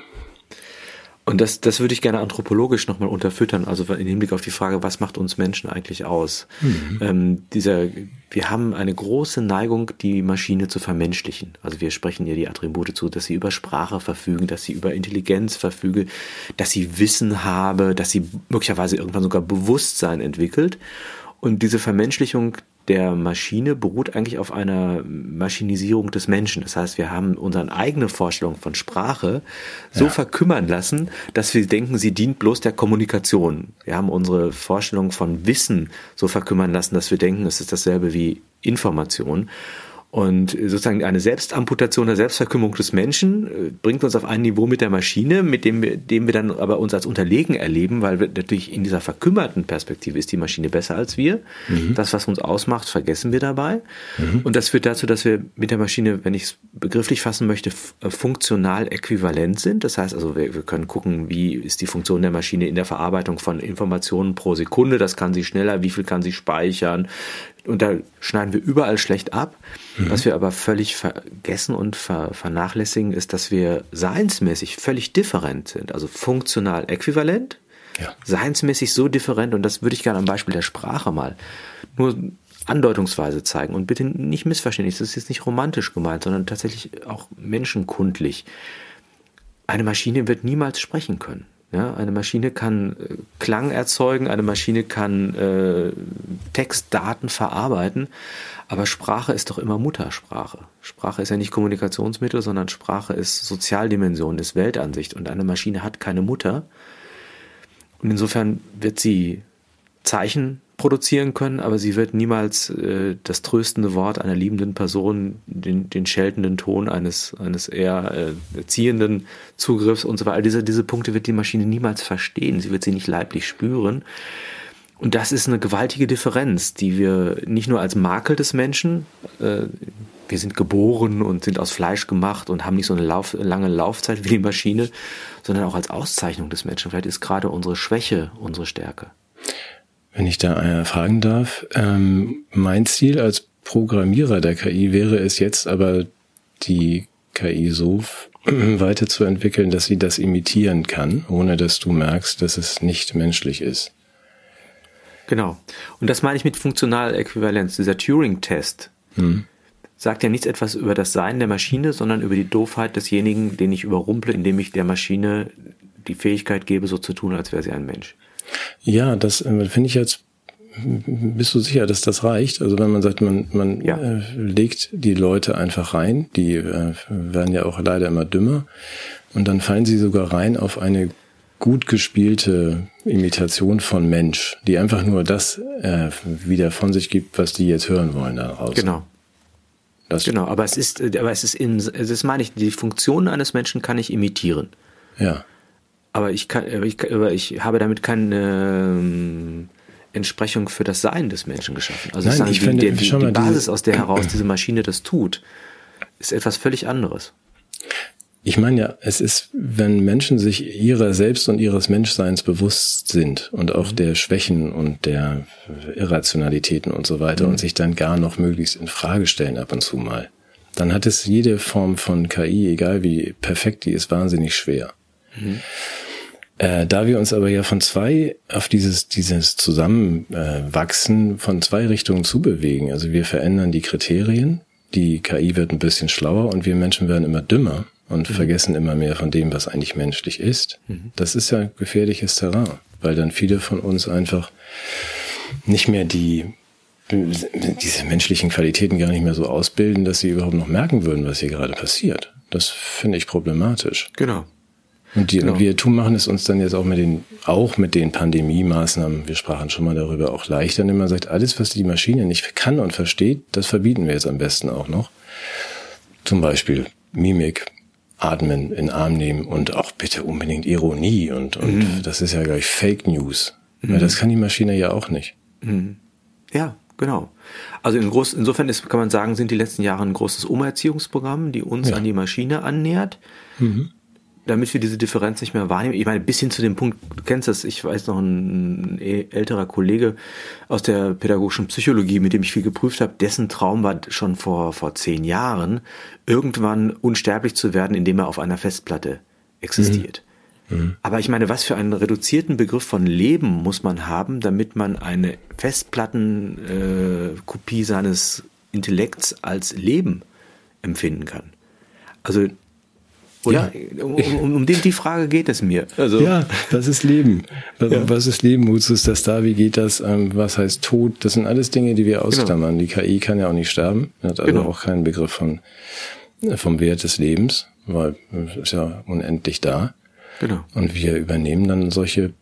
Und das, das würde ich gerne anthropologisch nochmal unterfüttern, also im Hinblick auf die Frage, was macht uns Menschen eigentlich aus? Mhm. Ähm, dieser, wir haben eine große Neigung, die Maschine zu vermenschlichen. Also wir sprechen ihr die Attribute zu, dass sie über Sprache verfügen, dass sie über Intelligenz verfüge, dass sie Wissen habe, dass sie möglicherweise irgendwann sogar Bewusstsein entwickelt. Und diese Vermenschlichung, der Maschine beruht eigentlich auf einer Maschinisierung des Menschen. Das heißt, wir haben unsere eigene Vorstellung von Sprache so ja. verkümmern lassen, dass wir denken, sie dient bloß der Kommunikation. Wir haben unsere Vorstellung von Wissen so verkümmern lassen, dass wir denken, es ist dasselbe wie Information. Und sozusagen eine Selbstamputation, eine Selbstverkümmerung des Menschen äh, bringt uns auf ein Niveau mit der Maschine, mit dem wir, dem wir dann aber uns als unterlegen erleben, weil wir natürlich in dieser verkümmerten Perspektive ist die Maschine besser als wir. Mhm. Das, was uns ausmacht, vergessen wir dabei. Mhm. Und das führt dazu, dass wir mit der Maschine, wenn ich es begrifflich fassen möchte, äh, funktional äquivalent sind. Das heißt also, wir, wir können gucken, wie ist die Funktion der Maschine in der Verarbeitung von Informationen pro Sekunde. Das kann sie schneller, wie viel kann sie speichern, und da schneiden wir überall schlecht ab. Mhm. Was wir aber völlig vergessen und ver vernachlässigen, ist, dass wir seinsmäßig völlig different sind. Also funktional äquivalent, ja. seinsmäßig so different. Und das würde ich gerne am Beispiel der Sprache mal nur andeutungsweise zeigen. Und bitte nicht missverständlich, das ist jetzt nicht romantisch gemeint, sondern tatsächlich auch menschenkundlich. Eine Maschine wird niemals sprechen können. Ja, eine Maschine kann äh, Klang erzeugen, eine Maschine kann äh, Textdaten verarbeiten, aber Sprache ist doch immer Muttersprache. Sprache ist ja nicht Kommunikationsmittel, sondern Sprache ist Sozialdimension, ist Weltansicht und eine Maschine hat keine Mutter. Und insofern wird sie Zeichen produzieren können, aber sie wird niemals äh, das tröstende Wort einer liebenden Person, den, den scheltenden Ton eines, eines eher äh, erziehenden Zugriffs und so weiter. Diese, diese Punkte wird die Maschine niemals verstehen. Sie wird sie nicht leiblich spüren. Und das ist eine gewaltige Differenz, die wir nicht nur als Makel des Menschen, äh, wir sind geboren und sind aus Fleisch gemacht und haben nicht so eine Lauf, lange Laufzeit wie die Maschine, sondern auch als Auszeichnung des Menschen. Vielleicht ist gerade unsere Schwäche unsere Stärke. Wenn ich da äh, fragen darf, ähm, mein Ziel als Programmierer der KI wäre es jetzt aber, die KI so weiterzuentwickeln, dass sie das imitieren kann, ohne dass du merkst, dass es nicht menschlich ist. Genau. Und das meine ich mit Funktionaläquivalenz. Dieser Turing-Test hm. sagt ja nichts etwas über das Sein der Maschine, sondern über die Doofheit desjenigen, den ich überrumple, indem ich der Maschine die Fähigkeit gebe, so zu tun, als wäre sie ein Mensch. Ja, das äh, finde ich jetzt bist du sicher, dass das reicht? Also wenn man sagt, man, man ja. äh, legt die Leute einfach rein, die äh, werden ja auch leider immer dümmer, und dann fallen sie sogar rein auf eine gut gespielte Imitation von Mensch, die einfach nur das äh, wieder von sich gibt, was die jetzt hören wollen daraus. Genau. Das genau, aber es ist, aber es ist in, das meine ich, die Funktion eines Menschen kann ich imitieren. Ja aber ich kann, aber ich, aber ich habe damit keine ähm, Entsprechung für das Sein des Menschen geschaffen. Also Nein, sagen, ich die, finde, die, die, die Basis, aus der heraus diese Maschine das tut, ist etwas völlig anderes. Ich meine ja, es ist, wenn Menschen sich ihrer selbst und ihres Menschseins bewusst sind und auch mhm. der Schwächen und der Irrationalitäten und so weiter mhm. und sich dann gar noch möglichst in Frage stellen ab und zu mal, dann hat es jede Form von KI, egal wie perfekt die ist, wahnsinnig schwer. Mhm. Äh, da wir uns aber ja von zwei auf dieses, dieses Zusammenwachsen von zwei Richtungen zubewegen, also wir verändern die Kriterien, die KI wird ein bisschen schlauer und wir Menschen werden immer dümmer und mhm. vergessen immer mehr von dem, was eigentlich menschlich ist. Mhm. Das ist ja gefährliches Terrain, weil dann viele von uns einfach nicht mehr die diese menschlichen Qualitäten gar nicht mehr so ausbilden, dass sie überhaupt noch merken würden, was hier gerade passiert. Das finde ich problematisch. Genau. Und, die, genau. wir tun, machen es uns dann jetzt auch mit den, auch mit den Pandemie-Maßnahmen, wir sprachen schon mal darüber, auch leichter, indem man sagt, alles, was die Maschine nicht kann und versteht, das verbieten wir jetzt am besten auch noch. Zum Beispiel Mimik, Atmen, in Arm nehmen und auch bitte unbedingt Ironie und, und mhm. das ist ja gleich Fake News. Mhm. Das kann die Maschine ja auch nicht. Mhm. Ja, genau. Also in groß, insofern ist, kann man sagen, sind die letzten Jahre ein großes Umerziehungsprogramm, die uns ja. an die Maschine annähert. Mhm damit wir diese Differenz nicht mehr wahrnehmen. Ich meine, bis hin zu dem Punkt, du kennst das, ich weiß noch, ein, älterer Kollege aus der pädagogischen Psychologie, mit dem ich viel geprüft habe, dessen Traum war schon vor, vor zehn Jahren, irgendwann unsterblich zu werden, indem er auf einer Festplatte existiert. Mhm. Mhm. Aber ich meine, was für einen reduzierten Begriff von Leben muss man haben, damit man eine Festplattenkopie äh, seines Intellekts als Leben empfinden kann? Also oder? Ja. Um, um, um die, Frage geht es mir. Also. Ja, was ist Leben? Was, ja. was ist Leben? Wozu ist das da? Wie geht das? Ähm, was heißt Tod? Das sind alles Dinge, die wir genau. ausklammern. Genau. Die KI kann ja auch nicht sterben, hat also genau. auch keinen Begriff von, vom Wert des Lebens, weil es ist ja unendlich da. Genau. Und wir übernehmen dann solche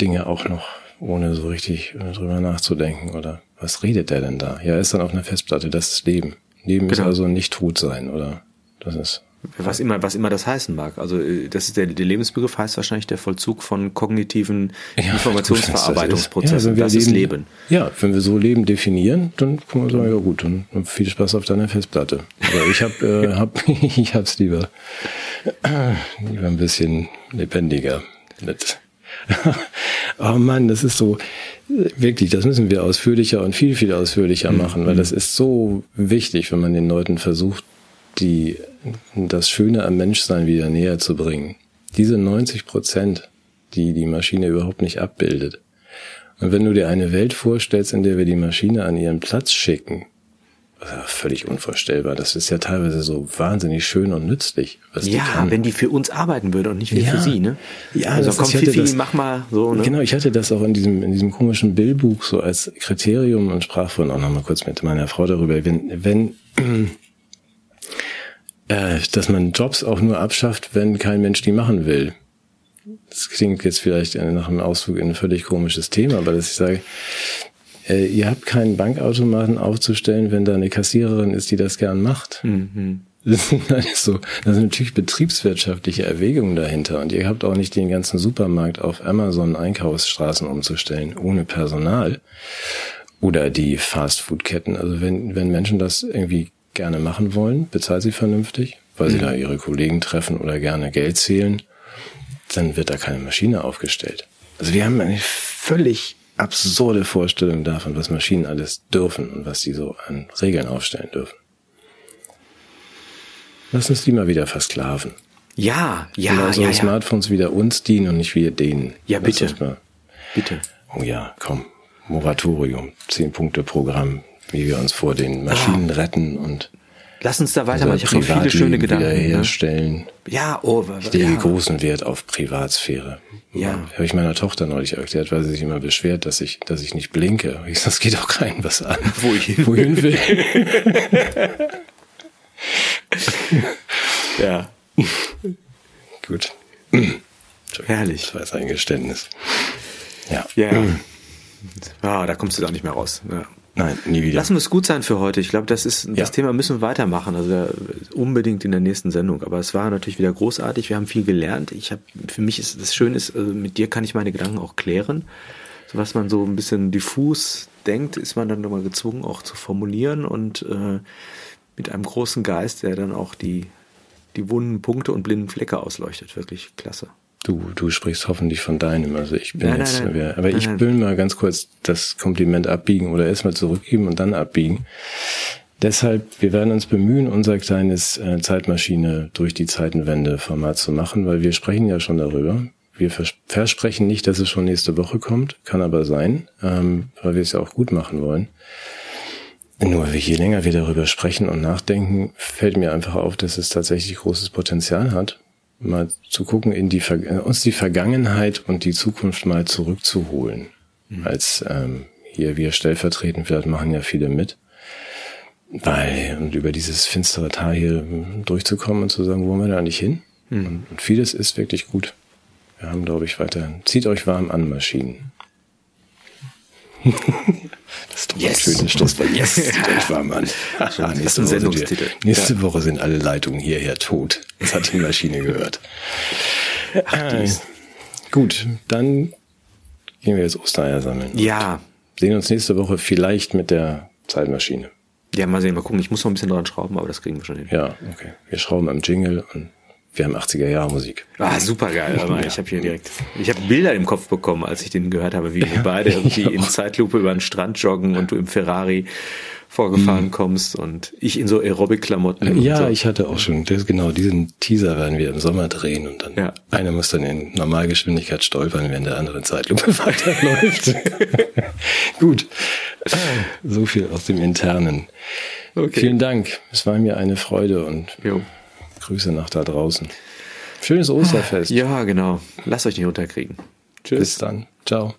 Dinge auch noch, ohne so richtig drüber nachzudenken. Oder was redet der denn da? Ja, er ist dann auf einer Festplatte, das ist Leben. Leben genau. ist also nicht tot sein, oder? Das ist was immer, was immer das heißen mag. Also äh, das ist der, der Lebensbegriff heißt wahrscheinlich der Vollzug von kognitiven ja, Informationsverarbeitungsprozessen. Ja, das, leben, ist Leben. Ja, wenn wir so Leben definieren, dann kann man sagen, ja gut, dann, viel Spaß auf deiner Festplatte. Aber ich habe, äh, hab, ich hab's lieber, lieber ein bisschen lebendiger mit. oh Mann, das ist so, wirklich, das müssen wir ausführlicher und viel, viel ausführlicher mhm. machen, weil das ist so wichtig, wenn man den Leuten versucht, die, das Schöne am Menschsein wieder näher zu bringen. Diese 90 Prozent, die die Maschine überhaupt nicht abbildet. Und wenn du dir eine Welt vorstellst, in der wir die Maschine an ihren Platz schicken, völlig unvorstellbar. Das ist ja teilweise so wahnsinnig schön und nützlich. Ja, wenn die für uns arbeiten würde und nicht ja. für sie, ne? Ja, also komm, Fifi, das, mach mal so, ne? Genau, ich hatte das auch in diesem, in diesem komischen Billbuch so als Kriterium und sprach vorhin auch nochmal kurz mit meiner Frau darüber. Wenn, wenn äh, dass man Jobs auch nur abschafft, wenn kein Mensch die machen will. Das klingt jetzt vielleicht nach einem Ausflug in ein völlig komisches Thema, aber dass ich sage, äh, ihr habt keinen Bankautomaten aufzustellen, wenn da eine Kassiererin ist, die das gern macht. Mhm. Das sind, so, das sind natürlich betriebswirtschaftliche Erwägungen dahinter. Und ihr habt auch nicht den ganzen Supermarkt auf Amazon Einkaufsstraßen umzustellen, ohne Personal. Oder die Fastfood-Ketten. Also wenn, wenn Menschen das irgendwie gerne machen wollen, bezahlt sie vernünftig, weil mhm. sie da ihre Kollegen treffen oder gerne Geld zählen, dann wird da keine Maschine aufgestellt. Also wir haben eine völlig absurde Vorstellung davon, was Maschinen alles dürfen und was sie so an Regeln aufstellen dürfen. Lass uns die mal wieder versklaven. Ja, ja, Lass unsere ja, ja. Smartphones wieder uns dienen und nicht wir denen. Ja, bitte. Bitte. Oh ja, komm. Moratorium. Zehn Punkte Programm wie wir uns vor den Maschinen ah. retten und Lass uns da weitermachen. Ich habe noch viele schöne Gedanken. Ne? Wiederherstellen. Ja, oh, ich lege ja. großen Wert auf Privatsphäre. Ja. Habe ich meiner Tochter neulich erklärt, weil sie sich immer beschwert, dass ich, dass ich nicht blinke. Ich sag, das geht auch keinem was an. Wo ich hin Wohin will. ja. Gut. Herrlich. Das war jetzt ein Geständnis. Ja. Ja. Ah, da kommst du da nicht mehr raus. Ja. Nein, nie wieder. Lassen wir es gut sein für heute. Ich glaube, das ist das ja. Thema müssen wir weitermachen, also unbedingt in der nächsten Sendung. Aber es war natürlich wieder großartig. Wir haben viel gelernt. Ich habe für mich ist das Schöne ist, also mit dir kann ich meine Gedanken auch klären. So was man so ein bisschen diffus denkt, ist man dann nochmal gezwungen auch zu formulieren und äh, mit einem großen Geist, der dann auch die die wunden Punkte und blinden Flecke ausleuchtet. Wirklich klasse. Du, du sprichst hoffentlich von deinem. Also ich bin nein, jetzt, nein, nein. aber ich will mal ganz kurz das Kompliment abbiegen oder erstmal zurückgeben und dann abbiegen. Deshalb, wir werden uns bemühen, unser kleines äh, Zeitmaschine durch die Zeitenwende-Format zu machen, weil wir sprechen ja schon darüber. Wir vers versprechen nicht, dass es schon nächste Woche kommt, kann aber sein, ähm, weil wir es ja auch gut machen wollen. Nur je länger wir darüber sprechen und nachdenken, fällt mir einfach auf, dass es tatsächlich großes Potenzial hat, mal zu gucken, in die äh, uns die Vergangenheit und die Zukunft mal zurückzuholen. Mhm. Als ähm, hier wir stellvertretend, vielleicht machen ja viele mit. Weil, und über dieses finstere Tal hier hm, durchzukommen und zu sagen, wo wollen wir da nicht hin? Mhm. Und, und vieles ist wirklich gut. Wir haben, glaube ich, weiter. Zieht euch warm an, Maschinen. Das ist doch yes. ein schönes Schlusswort. Yes, das war man. Ah, nächste, Woche sind, wir, nächste ja. Woche sind alle Leitungen hierher tot. Das hat die Maschine gehört. Ach, äh, gut, dann gehen wir jetzt Ostereier sammeln. Ja. Sehen uns nächste Woche vielleicht mit der Zeitmaschine. Ja, mal sehen, mal gucken. Ich muss noch ein bisschen dran schrauben, aber das kriegen wir schon hin. Ja, okay. Wir schrauben am Jingle und Wir haben 80er Jahre Musik. Ah, super geil. Aber ich habe hier direkt, ich habe Bilder im Kopf bekommen, als ich den gehört habe, wie wir beide irgendwie in Zeitlupe über den Strand joggen und du im Ferrari vorgefahren mhm. kommst und ich in so Aerobic-Klamotten. Ja, so. ich hatte auch schon, das, genau, diesen Teaser werden wir im Sommer drehen und dann ja. einer muss dann in Normalgeschwindigkeit stolpern, wenn der andere in Zeitlupe weiterläuft. Gut. So viel aus dem Internen. Okay. Vielen Dank. Es war mir eine Freude und jo. Grüße nach da draußen. Schönes Osterfest. Ja, genau. Lasst euch nicht unterkriegen. Tschüss. Bis dann. Ciao.